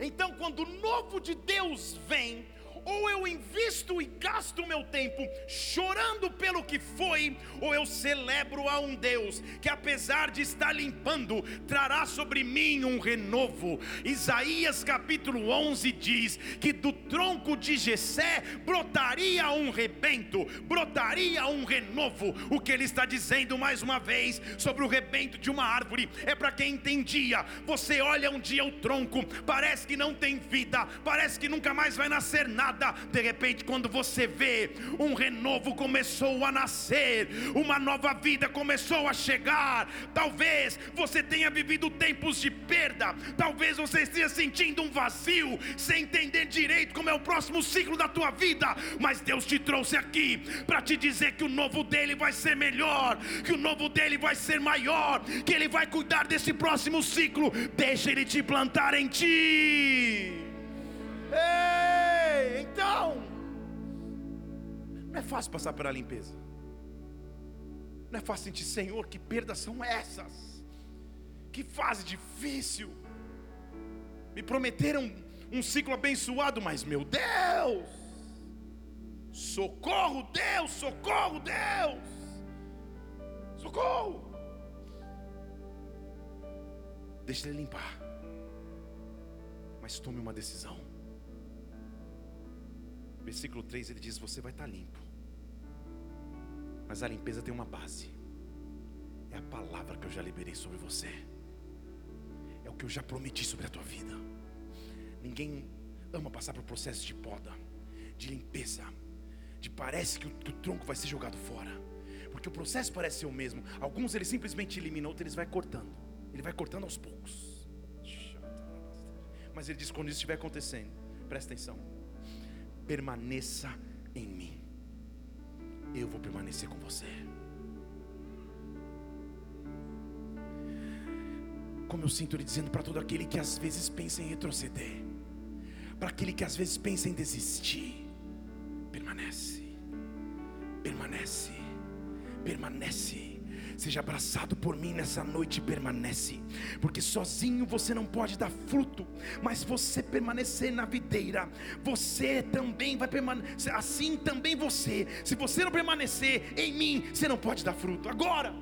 Então, quando o novo de Deus vem, ou eu invisto e gasto meu tempo chorando pelo que foi, ou eu celebro a um Deus que, apesar de estar limpando, trará sobre mim um renovo. Isaías capítulo 11 diz que do tronco de Jessé brotaria um rebento, brotaria um renovo. O que ele está dizendo mais uma vez sobre o rebento de uma árvore é para quem entendia. Você olha um dia o tronco, parece que não tem vida, parece que nunca mais vai nascer nada nada. De repente, quando você vê, um renovo começou a nascer, uma nova vida começou a chegar. Talvez você tenha vivido tempos de perda, talvez você esteja sentindo um vazio, sem entender direito como é o próximo ciclo da tua vida. Mas Deus te trouxe aqui para te dizer que o novo dele vai ser melhor, que o novo dele vai ser maior, que ele vai cuidar desse próximo ciclo. Deixa ele te plantar em ti. Ei, então, não é fácil passar pela limpeza. Não é fácil sentir, Senhor, que perdas são essas? Que fase difícil. Me prometeram um ciclo abençoado, mas meu Deus, socorro, Deus, socorro, Deus, socorro. Deixa ele limpar, mas tome uma decisão. Versículo 3 ele diz: Você vai estar limpo. Mas a limpeza tem uma base. É a palavra que eu já liberei sobre você. É o que eu já prometi sobre a tua vida. Ninguém ama passar por processo de poda, de limpeza, de parece que o, que o tronco vai ser jogado fora. Porque o processo parece ser o mesmo. Alguns ele simplesmente elimina, outros ele vai cortando. Ele vai cortando aos poucos. Mas ele diz: quando isso estiver acontecendo, presta atenção, permaneça em mim, eu vou permanecer com você. Como eu sinto ele dizendo para todo aquele que às vezes pensa em retroceder, para aquele que às vezes pensa em desistir, permanece, permanece, permanece Seja abraçado por mim nessa noite, permanece, porque sozinho você não pode dar fruto, mas você permanecer na videira, você também vai permanecer, assim também você, se você não permanecer em mim, você não pode dar fruto. Agora,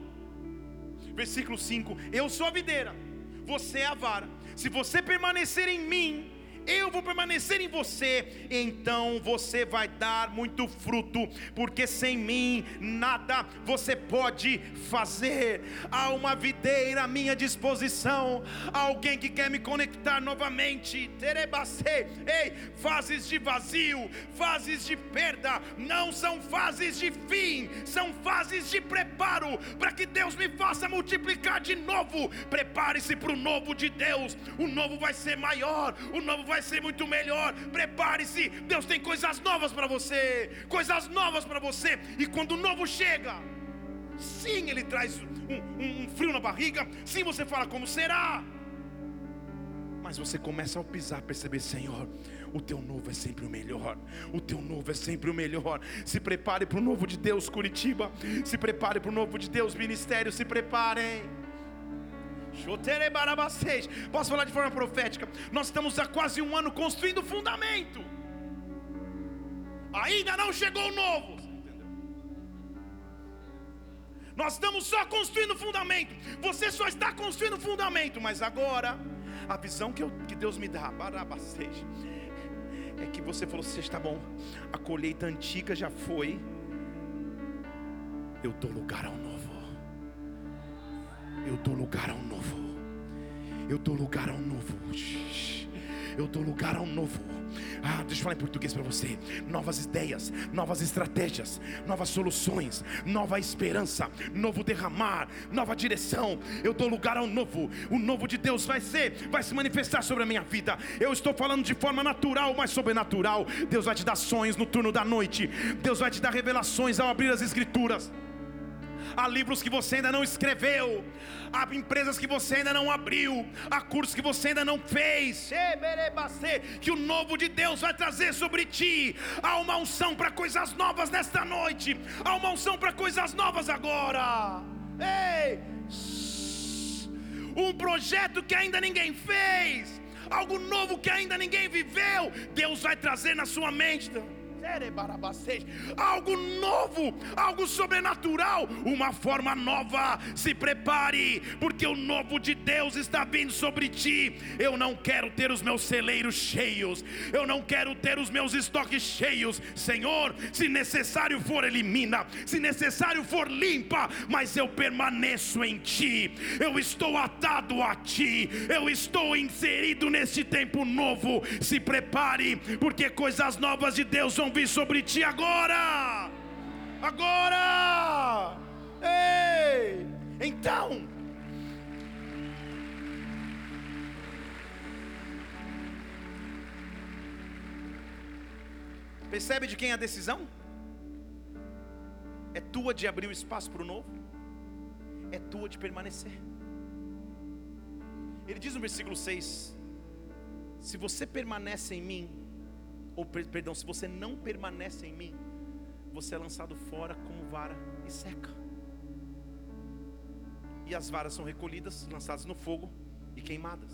versículo 5: Eu sou a videira, você é a vara, se você permanecer em mim, eu vou permanecer em você, então você vai dar muito fruto, porque sem mim nada você pode fazer. Há uma videira à minha disposição, alguém que quer me conectar novamente. Terebacê, ei, fases de vazio, fases de perda, não são fases de fim, são fases de preparo para que Deus me faça multiplicar de novo. Prepare-se para o novo de Deus, o novo vai ser maior, o novo vai ser muito melhor. Prepare-se, Deus tem coisas novas para você, coisas novas para você. E quando o novo chega, sim, Ele traz um, um, um frio na barriga. Sim, você fala como será. Mas você começa ao pisar, perceber, Senhor, o teu novo é sempre o melhor. O teu novo é sempre o melhor. Se prepare para o novo de Deus, Curitiba. Se prepare para o novo de Deus, ministério. Se preparem. Posso falar de forma profética? Nós estamos há quase um ano construindo o fundamento. Ainda não chegou o novo. Nós estamos só construindo o fundamento. Você só está construindo o fundamento. Mas agora, a visão que, eu, que Deus me dá, é que você falou: Você está bom, a colheita antiga já foi. Eu dou lugar ao novo. Eu dou lugar ao novo. Eu dou lugar ao novo. Eu dou lugar ao novo. Ah, deixa eu falar em português para você. Novas ideias, novas estratégias, novas soluções, nova esperança, novo derramar, nova direção. Eu dou lugar ao novo. O novo de Deus vai ser, vai se manifestar sobre a minha vida. Eu estou falando de forma natural, mas sobrenatural. Deus vai te dar sonhos no turno da noite. Deus vai te dar revelações ao abrir as escrituras há livros que você ainda não escreveu, há empresas que você ainda não abriu, há cursos que você ainda não fez. Que o novo de Deus vai trazer sobre ti. Há uma unção para coisas novas nesta noite, há uma unção para coisas novas agora. Ei! Um projeto que ainda ninguém fez, algo novo que ainda ninguém viveu, Deus vai trazer na sua mente algo novo, algo sobrenatural, uma forma nova. Se prepare, porque o novo de Deus está vindo sobre ti. Eu não quero ter os meus celeiros cheios, eu não quero ter os meus estoques cheios. Senhor, se necessário for, elimina, se necessário for, limpa, mas eu permaneço em ti, eu estou atado a ti, eu estou inserido neste tempo novo. Se prepare, porque coisas novas de Deus vão vir sobre ti agora. Agora. Ei! Então, Percebe de quem é a decisão? É tua de abrir o espaço para o novo, é tua de permanecer. Ele diz no versículo 6: Se você permanece em mim, ou perdão, se você não permanece em mim, você é lançado fora como vara e seca. E as varas são recolhidas, lançadas no fogo e queimadas.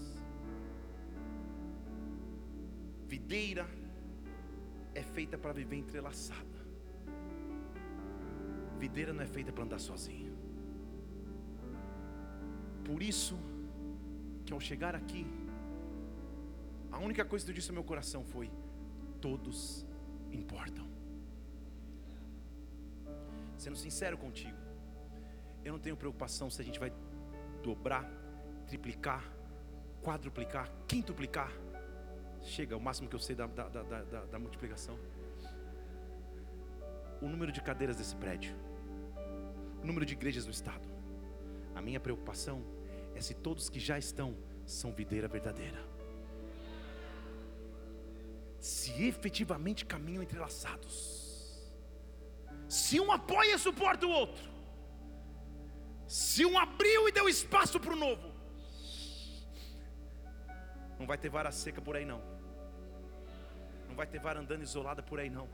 Videira é feita para viver entrelaçada. Videira não é feita para andar sozinha. Por isso que ao chegar aqui, a única coisa que eu disse no meu coração foi: todos importam. Sendo sincero contigo, eu não tenho preocupação se a gente vai dobrar, triplicar, quadruplicar, quintuplicar. Chega, o máximo que eu sei da, da, da, da, da multiplicação. O número de cadeiras desse prédio, o número de igrejas no estado. A minha preocupação é se todos que já estão são videira verdadeira. Se efetivamente caminham entrelaçados. Se um apoia e suporta o outro. Se um abriu e deu espaço para o novo. Não vai ter vara seca por aí não. Não vai ter vara andando isolada por aí não.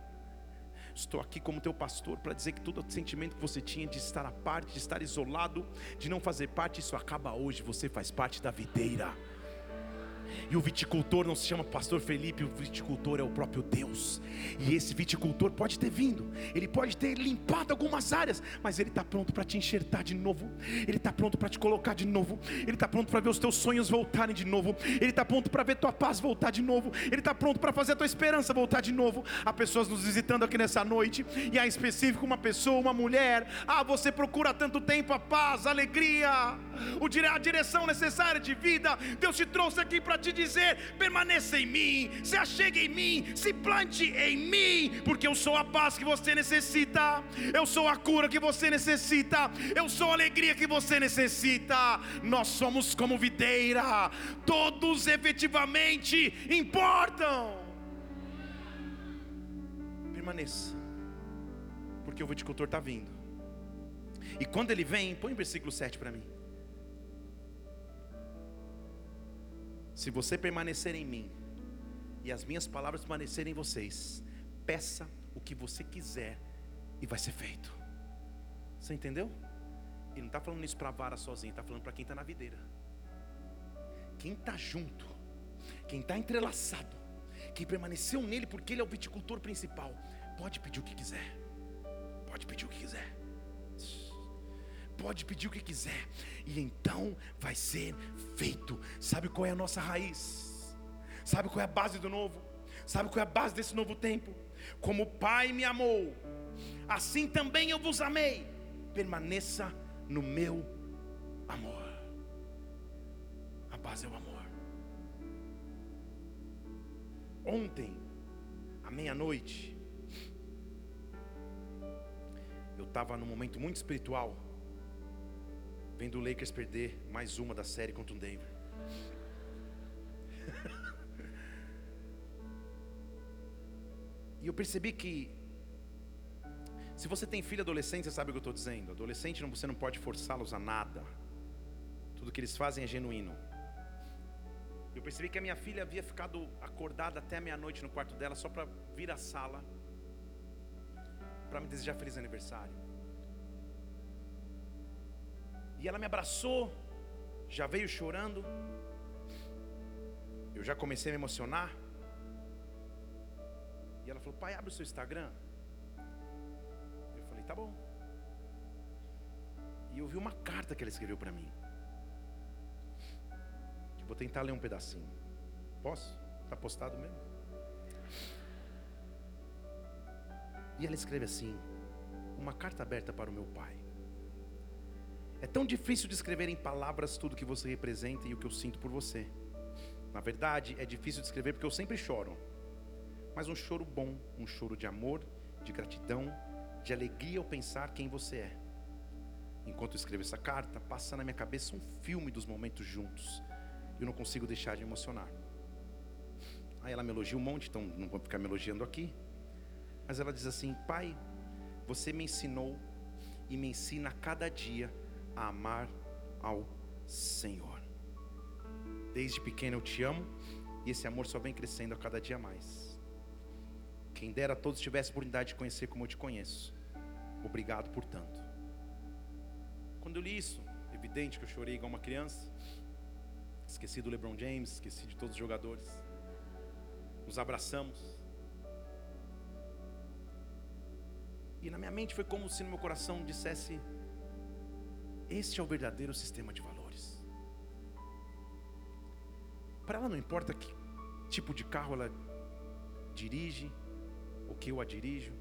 Estou aqui como teu pastor para dizer que todo o sentimento que você tinha de estar à parte, de estar isolado, de não fazer parte, isso acaba hoje. Você faz parte da videira. E o viticultor não se chama Pastor Felipe, o viticultor é o próprio Deus. E esse viticultor pode ter vindo, ele pode ter limpado algumas áreas, mas ele está pronto para te enxertar de novo, ele está pronto para te colocar de novo, ele está pronto para ver os teus sonhos voltarem de novo, ele está pronto para ver tua paz voltar de novo, ele está pronto para fazer a tua esperança voltar de novo. Há pessoas nos visitando aqui nessa noite, e há em específico uma pessoa, uma mulher. Ah, você procura há tanto tempo a paz, a alegria, a direção necessária de vida. Deus te trouxe aqui para te dizer: permaneça em mim, se achegue em mim, se plante em mim, porque eu sou a paz que você necessita, eu sou a cura que você necessita, eu sou a alegria que você necessita. Nós somos como videira, todos efetivamente importam. Permaneça, porque o viticultor está vindo. E quando ele vem, põe o versículo 7 para mim. Se você permanecer em mim e as minhas palavras permanecerem em vocês, peça o que você quiser e vai ser feito. Você entendeu? Ele não está falando isso para a vara sozinho, está falando para quem está na videira. Quem está junto, quem está entrelaçado, quem permaneceu nele porque ele é o viticultor principal, pode pedir o que quiser. Pode pedir o que quiser pode pedir o que quiser, e então vai ser feito. Sabe qual é a nossa raiz? Sabe qual é a base do novo? Sabe qual é a base desse novo tempo? Como o Pai me amou, assim também eu vos amei. Permaneça no meu amor. A base é o amor. Ontem, à meia-noite, eu estava num momento muito espiritual vendo o Lakers perder mais uma da série contra o Denver. e eu percebi que se você tem filho adolescente, você sabe o que eu estou dizendo. Adolescente, você não pode forçá-los a nada. Tudo que eles fazem é genuíno. Eu percebi que a minha filha havia ficado acordada até meia-noite no quarto dela só para vir à sala para me desejar feliz aniversário. E ela me abraçou, já veio chorando. Eu já comecei a me emocionar. E ela falou: Pai, abre o seu Instagram. Eu falei: Tá bom. E eu vi uma carta que ela escreveu para mim. Que vou tentar ler um pedacinho. Posso? Está postado mesmo? E ela escreve assim: Uma carta aberta para o meu pai. É tão difícil descrever em palavras tudo que você representa e o que eu sinto por você. Na verdade, é difícil descrever porque eu sempre choro. Mas um choro bom, um choro de amor, de gratidão, de alegria ao pensar quem você é. Enquanto eu escrevo essa carta, passa na minha cabeça um filme dos momentos juntos. Eu não consigo deixar de emocionar. Aí ela me elogia um monte, então não vou ficar me elogiando aqui. Mas ela diz assim: Pai, você me ensinou e me ensina a cada dia a amar ao Senhor. Desde pequeno eu te amo e esse amor só vem crescendo a cada dia mais. Quem dera todos tivessem a oportunidade de conhecer como eu te conheço. Obrigado por tanto. Quando eu li isso, evidente que eu chorei igual uma criança. Esqueci do LeBron James, esqueci de todos os jogadores. Nos abraçamos. E na minha mente foi como se no meu coração dissesse: este é o verdadeiro sistema de valores. Para ela não importa que tipo de carro ela dirige, ou que eu a dirijo,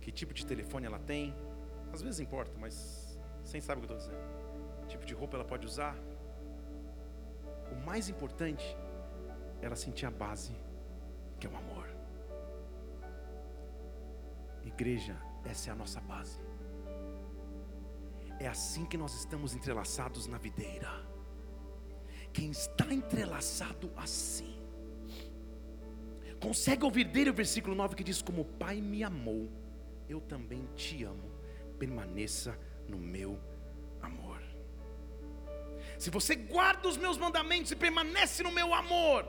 que tipo de telefone ela tem. Às vezes importa, mas sem sabe o que eu estou dizendo. Que tipo de roupa ela pode usar. O mais importante é ela sentir a base, que é o amor. Igreja, essa é a nossa base. É assim que nós estamos entrelaçados na videira. Quem está entrelaçado assim, Consegue ouvir dele o versículo 9 que diz: Como o Pai me amou, eu também te amo, permaneça no meu amor. Se você guarda os meus mandamentos e permanece no meu amor,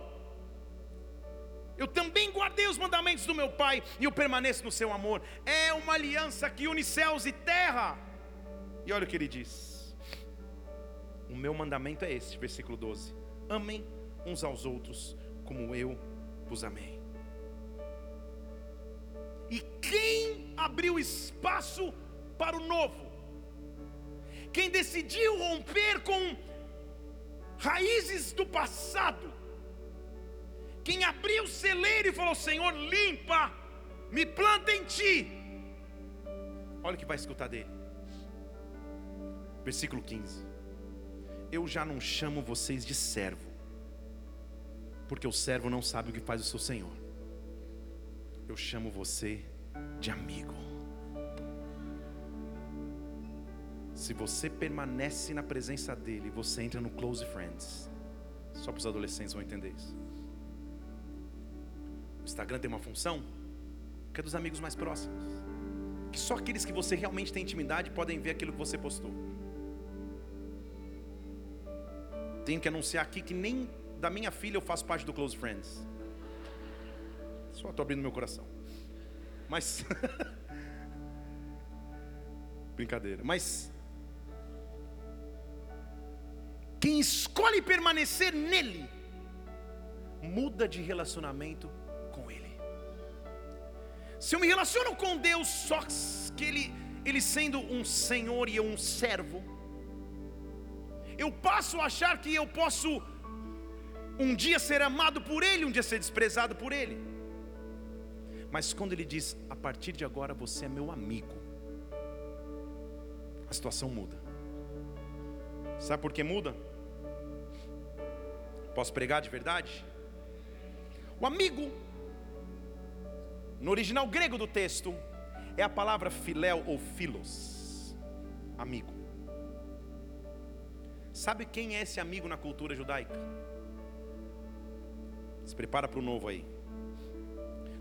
eu também guardei os mandamentos do meu Pai e eu permaneço no seu amor. É uma aliança que une céus e terra. E olha o que ele diz: O meu mandamento é esse, versículo 12: Amem uns aos outros como eu vos amei. E quem abriu espaço para o novo? Quem decidiu romper com raízes do passado? Quem abriu o celeiro e falou: Senhor, limpa, me planta em ti. Olha o que vai escutar dele. Versículo 15: Eu já não chamo vocês de servo, porque o servo não sabe o que faz o seu senhor eu chamo você de amigo. Se você permanece na presença dele, você entra no close friends. Só para os adolescentes vão entender isso. O Instagram tem uma função que é dos amigos mais próximos. Que só aqueles que você realmente tem intimidade podem ver aquilo que você postou. Tenho que anunciar aqui que nem da minha filha eu faço parte do Close Friends. Só estou abrindo meu coração. Mas. Brincadeira. Mas. Quem escolhe permanecer nele, muda de relacionamento com ele. Se eu me relaciono com Deus só que ele, ele sendo um senhor e eu um servo, eu passo a achar que eu posso um dia ser amado por ele, um dia ser desprezado por ele. Mas quando ele diz, a partir de agora você é meu amigo, a situação muda. Sabe por que muda? Posso pregar de verdade? O amigo, no original grego do texto, é a palavra filéu ou filos, amigo. Sabe quem é esse amigo na cultura judaica? Se prepara para o novo aí.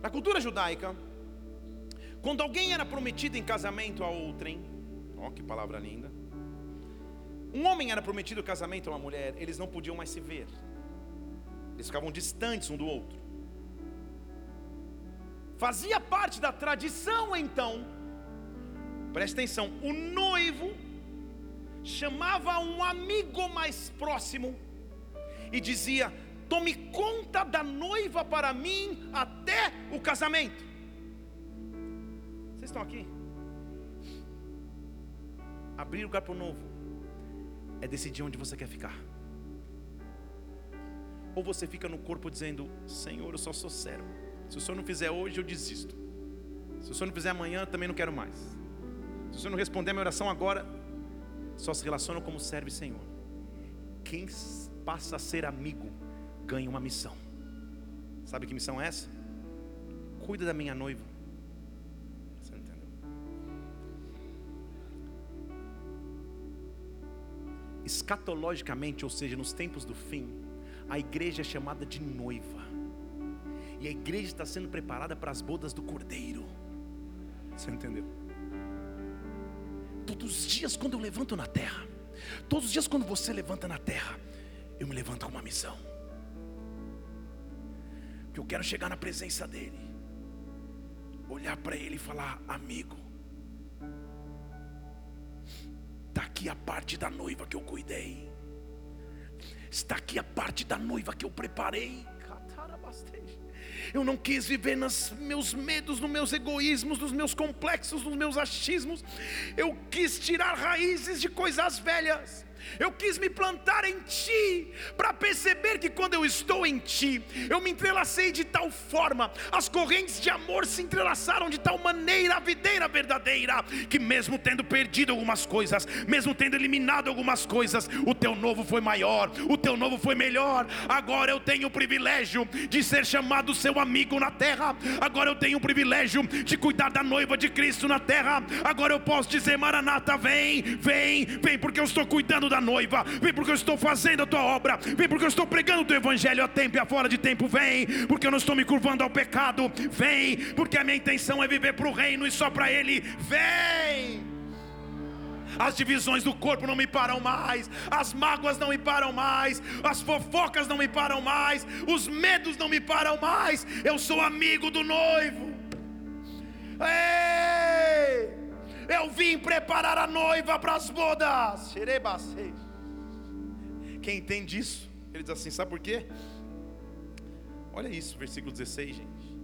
Na cultura judaica, quando alguém era prometido em casamento a outrem, ó que palavra linda. Um homem era prometido casamento a uma mulher, eles não podiam mais se ver. Eles ficavam distantes um do outro. Fazia parte da tradição então. Preste atenção, o noivo chamava um amigo mais próximo e dizia: tome conta da noiva para mim até o casamento. Vocês estão aqui? Abrir lugar para o novo é decidir onde você quer ficar. Ou você fica no corpo dizendo: Senhor, eu só sou servo. Se o Senhor não fizer hoje, eu desisto. Se o Senhor não fizer amanhã, também não quero mais. Se o Senhor não responder a minha oração agora, só se relaciona como servo e Senhor. Quem passa a ser amigo ganha uma missão. Sabe que missão é essa? Cuida da minha noiva. Você entendeu? Escatologicamente, ou seja, nos tempos do fim, a igreja é chamada de noiva. E a igreja está sendo preparada para as bodas do cordeiro. Você entendeu? Todos os dias quando eu levanto na terra, todos os dias quando você levanta na terra, eu me levanto com uma missão. Que eu quero chegar na presença dEle, olhar para Ele e falar: amigo, está aqui a parte da noiva que eu cuidei, está aqui a parte da noiva que eu preparei. Eu não quis viver nos meus medos, nos meus egoísmos, nos meus complexos, nos meus achismos. Eu quis tirar raízes de coisas velhas. Eu quis me plantar em Ti, para perceber que quando eu estou em Ti, eu me entrelacei de tal forma, as correntes de amor se entrelaçaram de tal maneira, a videira verdadeira, que mesmo tendo perdido algumas coisas, mesmo tendo eliminado algumas coisas, o Teu novo foi maior, o Teu novo foi melhor. Agora eu tenho o privilégio de ser chamado Seu amigo na terra, agora eu tenho o privilégio de cuidar da noiva de Cristo na terra, agora eu posso dizer: Maranata, vem, vem, vem, porque eu estou cuidando da noiva, vem porque eu estou fazendo a tua obra, vem porque eu estou pregando o teu evangelho a tempo e a fora de tempo, vem, porque eu não estou me curvando ao pecado, vem, porque a minha intenção é viver para o reino e só para Ele, vem. As divisões do corpo não me param mais, as mágoas não me param mais, as fofocas não me param mais, os medos não me param mais. Eu sou amigo do noivo. Ei! Eu vim preparar a noiva para as bodas. Quem entende isso? Ele diz assim: sabe por quê? Olha isso, versículo 16, gente.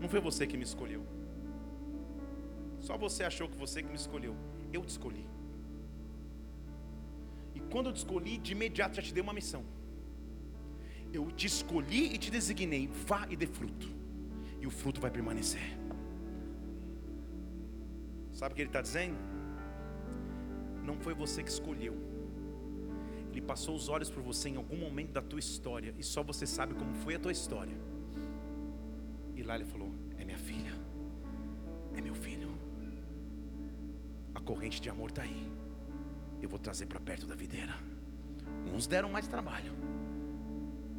Não foi você que me escolheu. Só você achou que você que me escolheu. Eu te escolhi. E quando eu te escolhi, de imediato já te dei uma missão. Eu te escolhi e te designei. Vá e dê fruto. E o fruto vai permanecer. Sabe o que ele está dizendo? Não foi você que escolheu. Ele passou os olhos por você em algum momento da tua história e só você sabe como foi a tua história. E lá ele falou: É minha filha, é meu filho. A corrente de amor está aí. Eu vou trazer para perto da videira. Uns deram mais trabalho,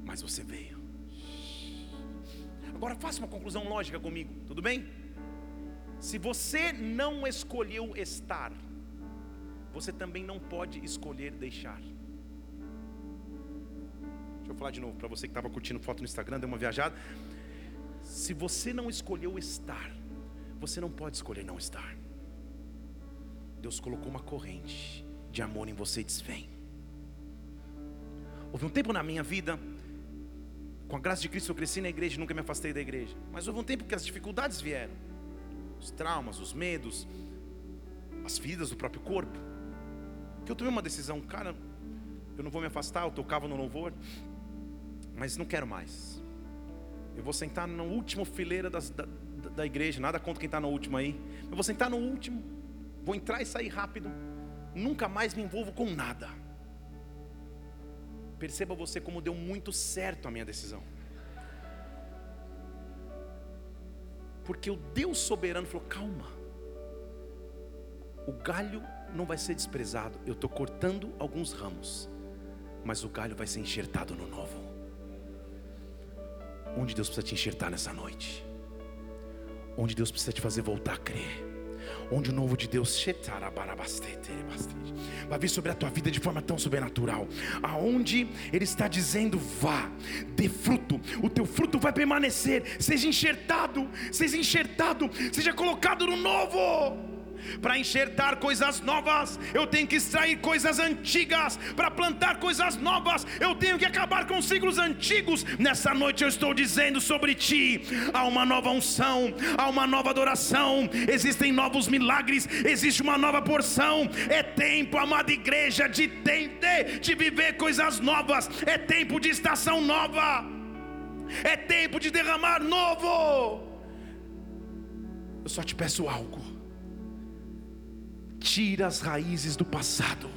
mas você veio. Agora faça uma conclusão lógica comigo, tudo bem? Se você não escolheu estar, você também não pode escolher deixar. Deixa eu falar de novo para você que estava curtindo foto no Instagram, deu uma viajada. Se você não escolheu estar, você não pode escolher não estar. Deus colocou uma corrente de amor em você e diz: Vem. Houve um tempo na minha vida, com a graça de Cristo, eu cresci na igreja e nunca me afastei da igreja. Mas houve um tempo que as dificuldades vieram os traumas, os medos, as feridas do próprio corpo. Que eu tomei uma decisão, cara, eu não vou me afastar, eu tocava no louvor, mas não quero mais. Eu vou sentar na última fileira das, da, da igreja, nada contra quem está no último aí. Eu vou sentar no último, vou entrar e sair rápido, nunca mais me envolvo com nada. Perceba você como deu muito certo a minha decisão. Porque o Deus soberano falou: calma, o galho não vai ser desprezado. Eu estou cortando alguns ramos, mas o galho vai ser enxertado no novo. Onde Deus precisa te enxertar nessa noite? Onde Deus precisa te fazer voltar a crer? Onde o novo de Deus vai vir sobre a tua vida de forma tão sobrenatural, aonde Ele está dizendo: vá, dê fruto, o teu fruto vai permanecer, seja enxertado, seja enxertado, seja colocado no novo. Para enxertar coisas novas, eu tenho que extrair coisas antigas. Para plantar coisas novas, eu tenho que acabar com ciclos antigos. Nessa noite eu estou dizendo sobre ti: há uma nova unção, há uma nova adoração, existem novos milagres, existe uma nova porção. É tempo, amada igreja, de, de, de viver coisas novas, é tempo de estação nova, é tempo de derramar novo. Eu só te peço algo tira as raízes do passado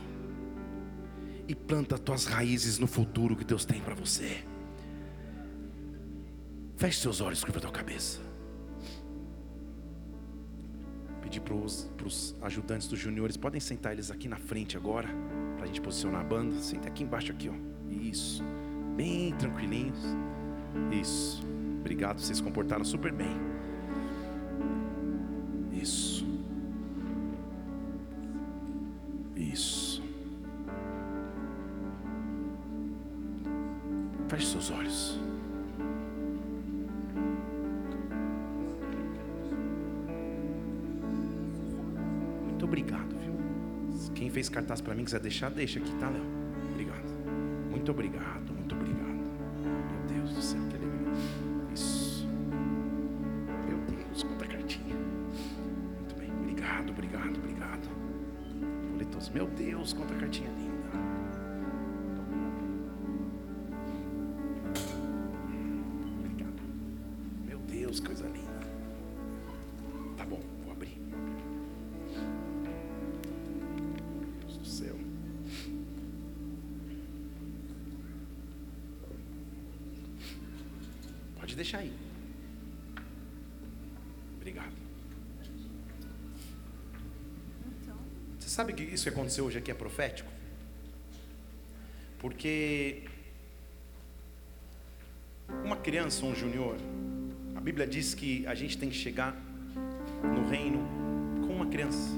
e planta as tuas raízes no futuro que Deus tem para você. Feche seus olhos, curva a tua cabeça. Pedir para os ajudantes dos juniores, podem sentar eles aqui na frente agora, para a gente posicionar a banda. Senta aqui embaixo, aqui, ó. Isso. Bem tranquilinhos. Isso. Obrigado, vocês se comportaram super bem. Isso. Isso. Feche seus olhos. Muito obrigado, viu? Quem fez cartaz para mim quiser deixar, deixa aqui, tá, Léo? Obrigado. Muito obrigado, Meu Deus, quanta cartinha linda. Obrigado. Meu Deus, coisa linda. Tá bom, vou abrir. Meu Deus do céu. Pode deixar aí. Obrigado. Você sabe que isso que aconteceu hoje aqui é profético? Porque uma criança, um junior, a Bíblia diz que a gente tem que chegar no reino com uma criança.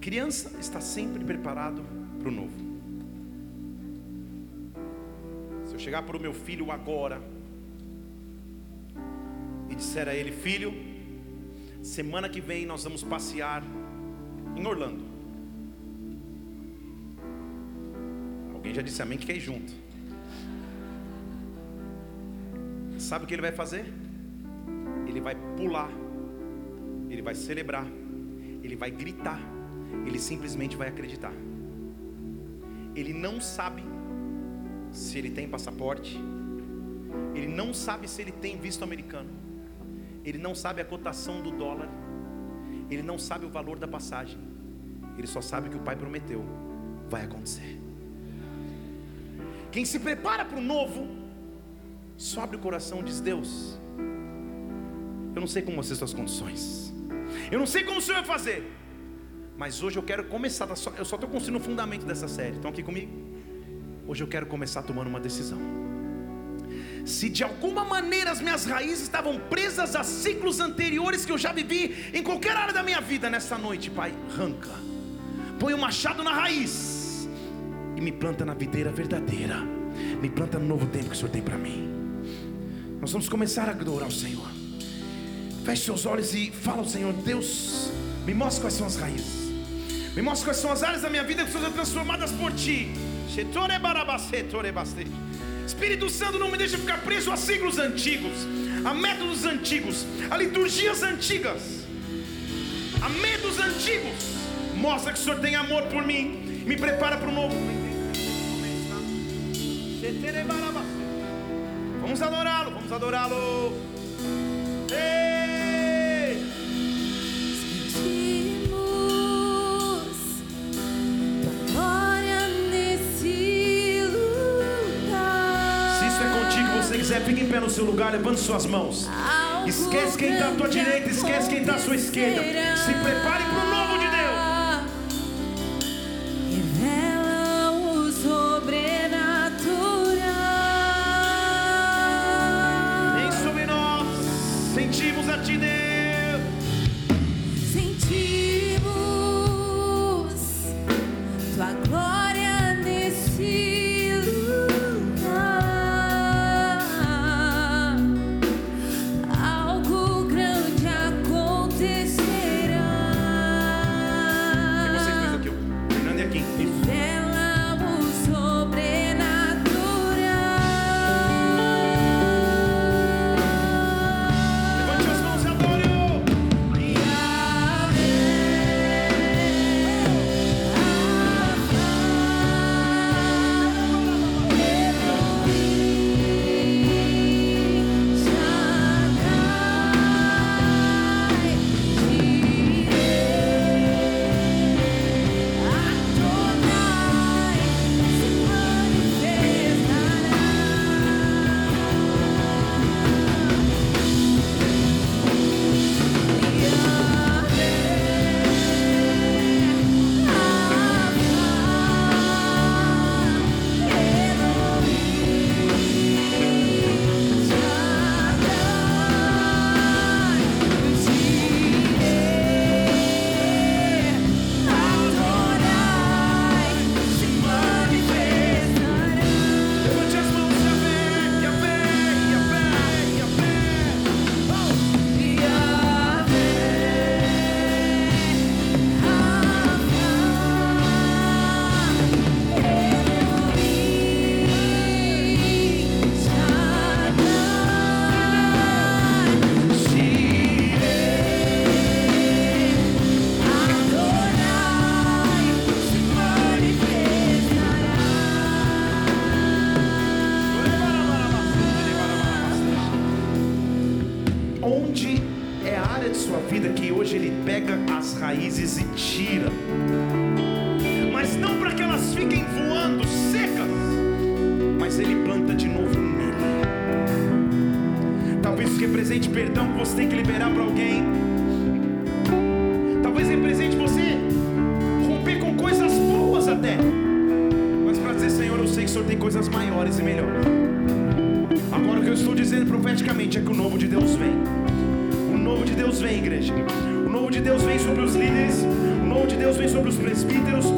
Criança está sempre preparado para o novo. Se eu chegar para o meu filho agora e disser a ele, filho, semana que vem nós vamos passear em Orlando. Alguém já disse amém que quer ir junto. Sabe o que ele vai fazer? Ele vai pular, ele vai celebrar, ele vai gritar, ele simplesmente vai acreditar. Ele não sabe se ele tem passaporte, ele não sabe se ele tem visto americano, ele não sabe a cotação do dólar, ele não sabe o valor da passagem, ele só sabe que o pai prometeu, vai acontecer. Quem se prepara para o novo, só abre o coração e diz: Deus, eu não sei como vão ser as suas condições, eu não sei como o Senhor vai fazer, mas hoje eu quero começar. Tá eu só estou construindo o fundamento dessa série. Estão aqui comigo? Hoje eu quero começar tomando uma decisão. Se de alguma maneira as minhas raízes estavam presas a ciclos anteriores que eu já vivi em qualquer área da minha vida, nessa noite, Pai, arranca, põe o um machado na raiz e me planta na videira verdadeira, me planta no novo tempo que o Senhor tem para mim. Nós vamos começar a adorar o Senhor. Feche seus olhos e fala ao Senhor: Deus, me mostra quais são as raízes. Me mostra quais são as áreas da minha vida que ser transformadas por Ti. Espírito Santo não me deixa ficar preso a ciclos antigos, a métodos antigos, a liturgias antigas, a medos antigos. Mostra que o Senhor tem amor por mim, me prepara para o novo. Vamos adorá-lo, vamos adorá-lo. Se quiser, fique em pé no seu lugar, levante suas mãos. Esquece quem está à tua direita, esquece quem está à sua esquerda. Se prepare para o novo de represente perdão que você tem que liberar para alguém. Talvez represente você romper com coisas boas até. Mas para dizer, Senhor, eu sei que o Senhor tem coisas maiores e melhores. Agora o que eu estou dizendo profeticamente é que o novo de Deus vem. O novo de Deus vem, igreja. O novo de Deus vem sobre os líderes. O novo de Deus vem sobre os presbíteros.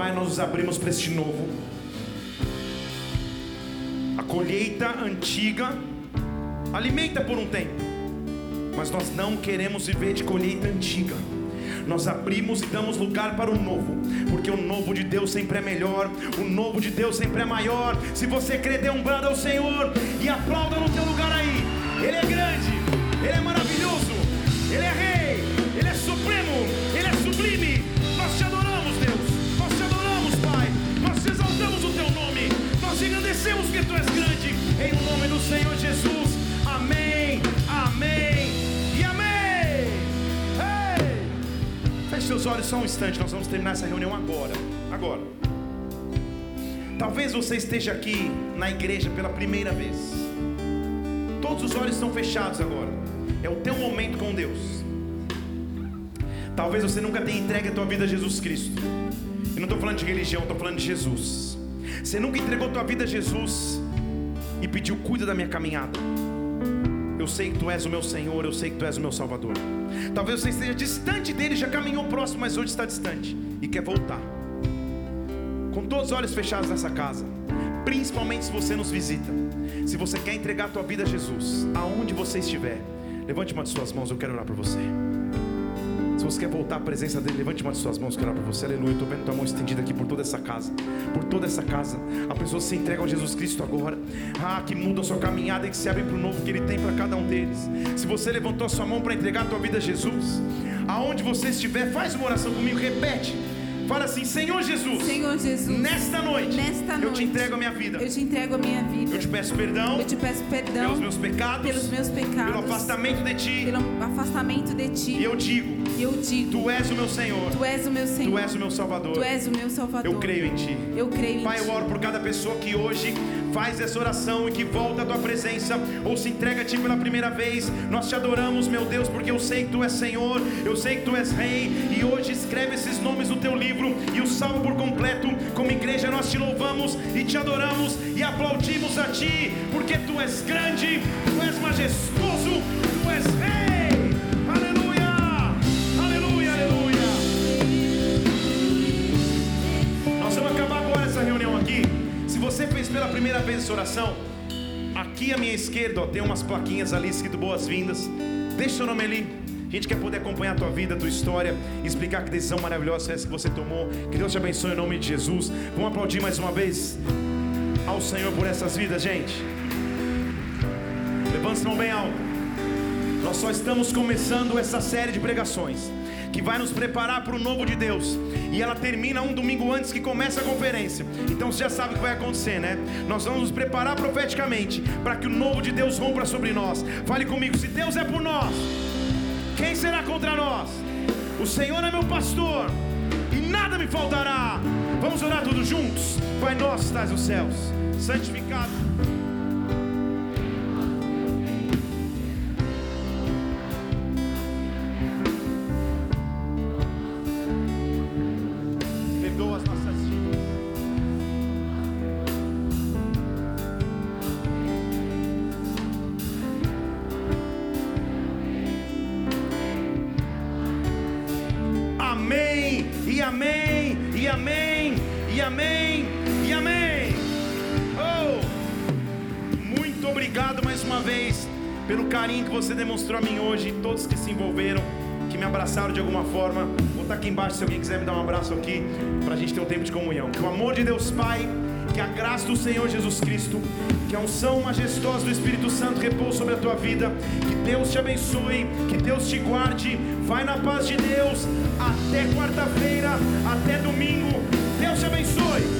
Pai, nós abrimos para este novo. A colheita antiga alimenta por um tempo, mas nós não queremos viver de colheita antiga. Nós abrimos e damos lugar para o novo, porque o novo de Deus sempre é melhor, o novo de Deus sempre é maior. Se você crê, dê um brado ao Senhor e aplauda no teu lugar aí. Grande, em nome do Senhor Jesus. Amém, amém e amém. Feche seus olhos só um instante, nós vamos terminar essa reunião agora. Agora. Talvez você esteja aqui na igreja pela primeira vez. Todos os olhos estão fechados agora. É o teu momento com Deus. Talvez você nunca tenha entregue a tua vida a Jesus Cristo. Eu não estou falando de religião, estou falando de Jesus. Você nunca entregou tua vida a Jesus e pediu, cuida da minha caminhada. Eu sei que tu és o meu Senhor, eu sei que tu és o meu Salvador. Talvez você esteja distante dele, já caminhou próximo, mas hoje está distante e quer voltar. Com todos os olhos fechados nessa casa, principalmente se você nos visita. Se você quer entregar a tua vida a Jesus, aonde você estiver, levante uma de suas mãos, eu quero orar por você. Se você quer voltar à presença dele, levante uma de suas mãos, orar por você. Aleluia. Estou vendo tua mão estendida aqui por toda essa casa. Por toda essa casa. A pessoa se entrega a Jesus Cristo agora. Ah, que muda a sua caminhada e que se abre para o novo que ele tem para cada um deles. Se você levantou a sua mão para entregar a tua vida a Jesus, aonde você estiver, faz uma oração comigo, repete. Fala assim, Senhor Jesus. Senhor Jesus. Nesta noite. Nesta Eu te noite, entrego a minha vida. Eu te entrego a minha vida. Eu te peço perdão Eu te peço perdão pelos meus pecados, pelos meus pecados, pelo afastamento de ti. pelo afastamento de E ti. eu digo, E eu digo, tu és o meu Senhor. tu és o meu Senhor. Tu és o meu Salvador. Tu és o meu Salvador. Eu creio em ti. Eu creio em Pai, ti. eu oro por cada pessoa que hoje faz essa oração e que volta à tua presença ou se entrega a ti pela primeira vez. Nós te adoramos, meu Deus, porque eu sei que tu és Senhor, eu sei que tu és Rei. E hoje escreve esses nomes no teu livro e o salva por completo. Como igreja, nós te louvamos e te adoramos e aplaudimos a ti, porque tu és grande, tu és majestoso, tu és Rei. Pela primeira vez essa oração, aqui à minha esquerda ó, tem umas plaquinhas ali escrito boas-vindas. Deixa seu nome ali. A gente quer poder acompanhar a tua vida, a tua história, explicar que decisão maravilhosa é essa que você tomou. Que Deus te abençoe em nome de Jesus. Vamos aplaudir mais uma vez ao Senhor por essas vidas, gente. Levante a mão bem alto. Nós só estamos começando essa série de pregações que vai nos preparar para o novo de Deus. E ela termina um domingo antes que começa a conferência. Então você já sabe o que vai acontecer, né? Nós vamos nos preparar profeticamente para que o novo de Deus rompa sobre nós. Fale comigo, se Deus é por nós, quem será contra nós? O Senhor é meu pastor e nada me faltará. Vamos orar todos juntos? Pai nosso, estás nos céus, santificado. Abraço aqui, para a gente ter um tempo de comunhão. Que o amor de Deus Pai, que a graça do Senhor Jesus Cristo, que a unção majestosa do Espírito Santo repouse sobre a tua vida. Que Deus te abençoe, que Deus te guarde. Vai na paz de Deus. Até quarta-feira, até domingo. Deus te abençoe.